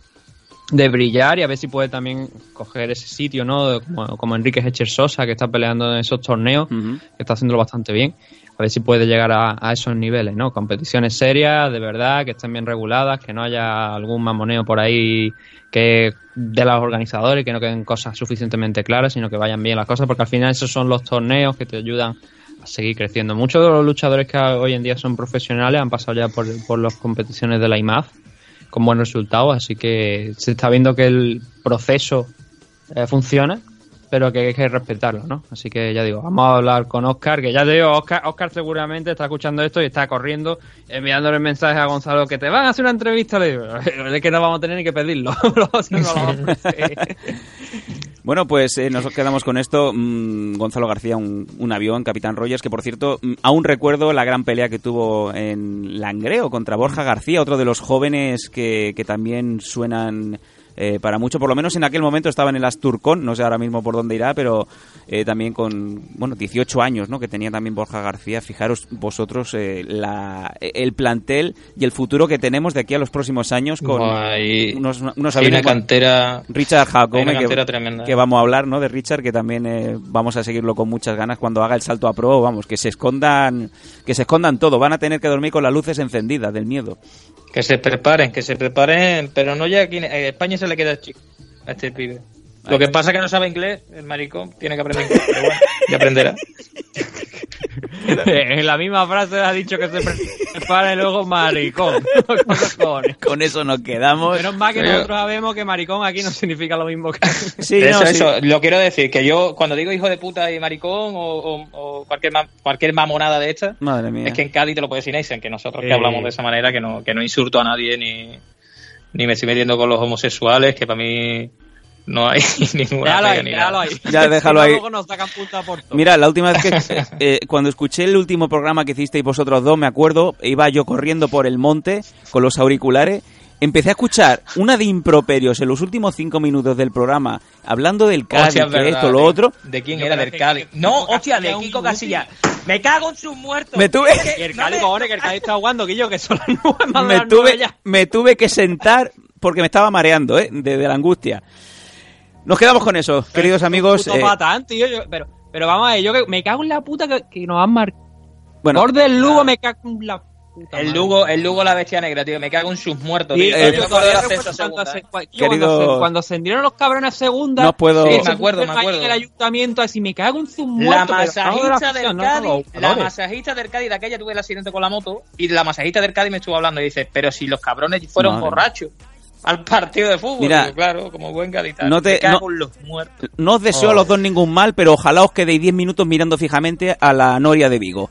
de brillar y a ver si puede también coger ese sitio, ¿no? Como, como Enrique Hecher Sosa, que está peleando en esos torneos, que está haciéndolo bastante bien. A ver si puede llegar a, a esos niveles, ¿no? Competiciones serias, de verdad, que estén bien reguladas, que no haya algún mamoneo por ahí que de los organizadores, que no queden cosas suficientemente claras, sino que vayan bien las cosas, porque al final esos son los torneos que te ayudan a seguir creciendo. Muchos de los luchadores que hoy en día son profesionales han pasado ya por, por las competiciones de la IMAF con buenos resultados, así que se está viendo que el proceso eh, funciona, pero que hay que respetarlo, ¿no? Así que ya digo, vamos a hablar con Oscar, que ya te digo, Oscar, Oscar seguramente está escuchando esto y está corriendo, enviándole mensaje a Gonzalo que te van a hacer una entrevista, le digo, es que no vamos a tener ni que pedirlo, Bueno, pues eh, nos quedamos con esto. Mm, Gonzalo García, un, un avión, Capitán Rogers, que por cierto, mm, aún recuerdo la gran pelea que tuvo en Langreo contra Borja García, otro de los jóvenes que, que también suenan eh, para mucho. Por lo menos en aquel momento estaba en el Asturcon, no sé ahora mismo por dónde irá, pero eh, también con, bueno, 18 años, ¿no? Que tenía también Borja García. Fijaros vosotros eh, la, el plantel y el futuro que tenemos de aquí a los próximos años con unos, unos hay una cantera Richard Jacome, que, cantera tremenda. que vamos a hablar, ¿no? De Richard, que también eh, vamos a seguirlo con muchas ganas cuando haga el salto a pro, vamos, que se escondan, que se escondan todo, van a tener que dormir con las luces encendidas del miedo. Que se preparen, que se preparen, pero no ya aquí en en España se le queda chico a este pibe. Lo que pasa es que no sabe inglés, el maricón, tiene que aprender inglés, pero bueno, ya aprenderá. en la misma frase ha dicho que se prepara y luego maricón. Con eso nos quedamos. Menos mal que Pero- nosotros sabemos que maricón aquí no significa lo mismo que... Sí, eso, no, sí. eso, lo quiero decir, que yo cuando digo hijo de puta y maricón o, o- o cualquier, ma- cualquier mamonada de esta, Madre mía. es que en Cádiz te lo puede decir que nosotros que hablamos de esa manera, que no, que no insulto a nadie ni, ni me estoy metiendo con los homosexuales, que para mí no hay ninguna Déjalo ahí, ni déjalo ahí. Ya, déjalo no, ahí. Luego nos sacan punta por todo. Mira, la última vez que eh, cuando escuché el último programa que hicisteis vosotros dos, me acuerdo, iba yo corriendo por el monte con los auriculares, empecé a escuchar una de improperios en los últimos cinco minutos del programa, hablando del Cádiz, Hostia, es que verdad, esto, lo ¿de- otro. ¿De quién Yo era? Del que- Cádiz. que No, hostia, de Kiko Casilla. Me cago en sus muertos. Me tuve, Y el Cádiz, cojones, que el Cádiz está jugando, Guillo, que son las de me las tuve, ya. me tuve que sentar porque me estaba mareando, ¿eh? De, de la angustia. Nos quedamos con eso, queridos amigos. Eh, patán, tío, yo- pero, pero vamos a ver, yo que me cago en la puta que, que nos han marcado. bueno, Gol del Lugo me cago en la puta El madre. Lugo, el Lugo la bestia negra, tío. Me cago en sus muertos, tío. eh, yo todavía ascenso a cuando segunda, se- ¿eh? Querido- Cuando ascendieron los cabrones a segunda, No puedo- Sí, me acuerdo, me acuerdo. en el ayuntamiento, así me cago en sus La muertos. de masajista del Cádiz, la masajista del Cádiz, de aquella tuve el accidente con la moto y la masajista del Cádiz me estuvo hablando y dice, pero si los cabrones fueron Madre. borrachos al partido de fútbol, Mira, claro, como buen gaditano. no te- cago no- en los muertos. no os deseo Oh. a los dos ningún mal, pero ojalá os quedéis 10 minutos mirando fijamente a la Noria de Vigo.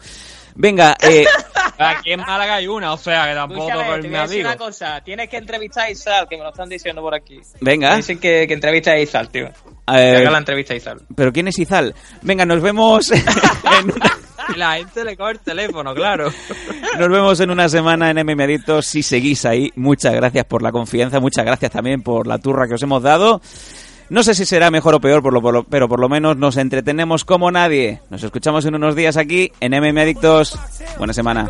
Venga, eh, Aquí en Málaga hay una, o sea, que tampoco Escúchame, te mi voy a decir amigo. una cosa. Tienes que entrevistar a Isal, que me lo están diciendo por aquí. venga. Me dicen que, que entrevista a Isal, tío. Eh, Que haga la entrevista a Izal. ¿Pero quién es Izal? Venga, nos vemos en una- la gente le coge el teléfono, claro. Nos vemos en una semana en MM Adictos. Si seguís ahí, muchas gracias por la confianza, muchas gracias también por la turra que os hemos dado. No sé si será mejor o peor, por lo, por lo- pero por lo menos nos entretenemos como nadie. Nos escuchamos en unos días aquí en MM Adictos. Buena semana.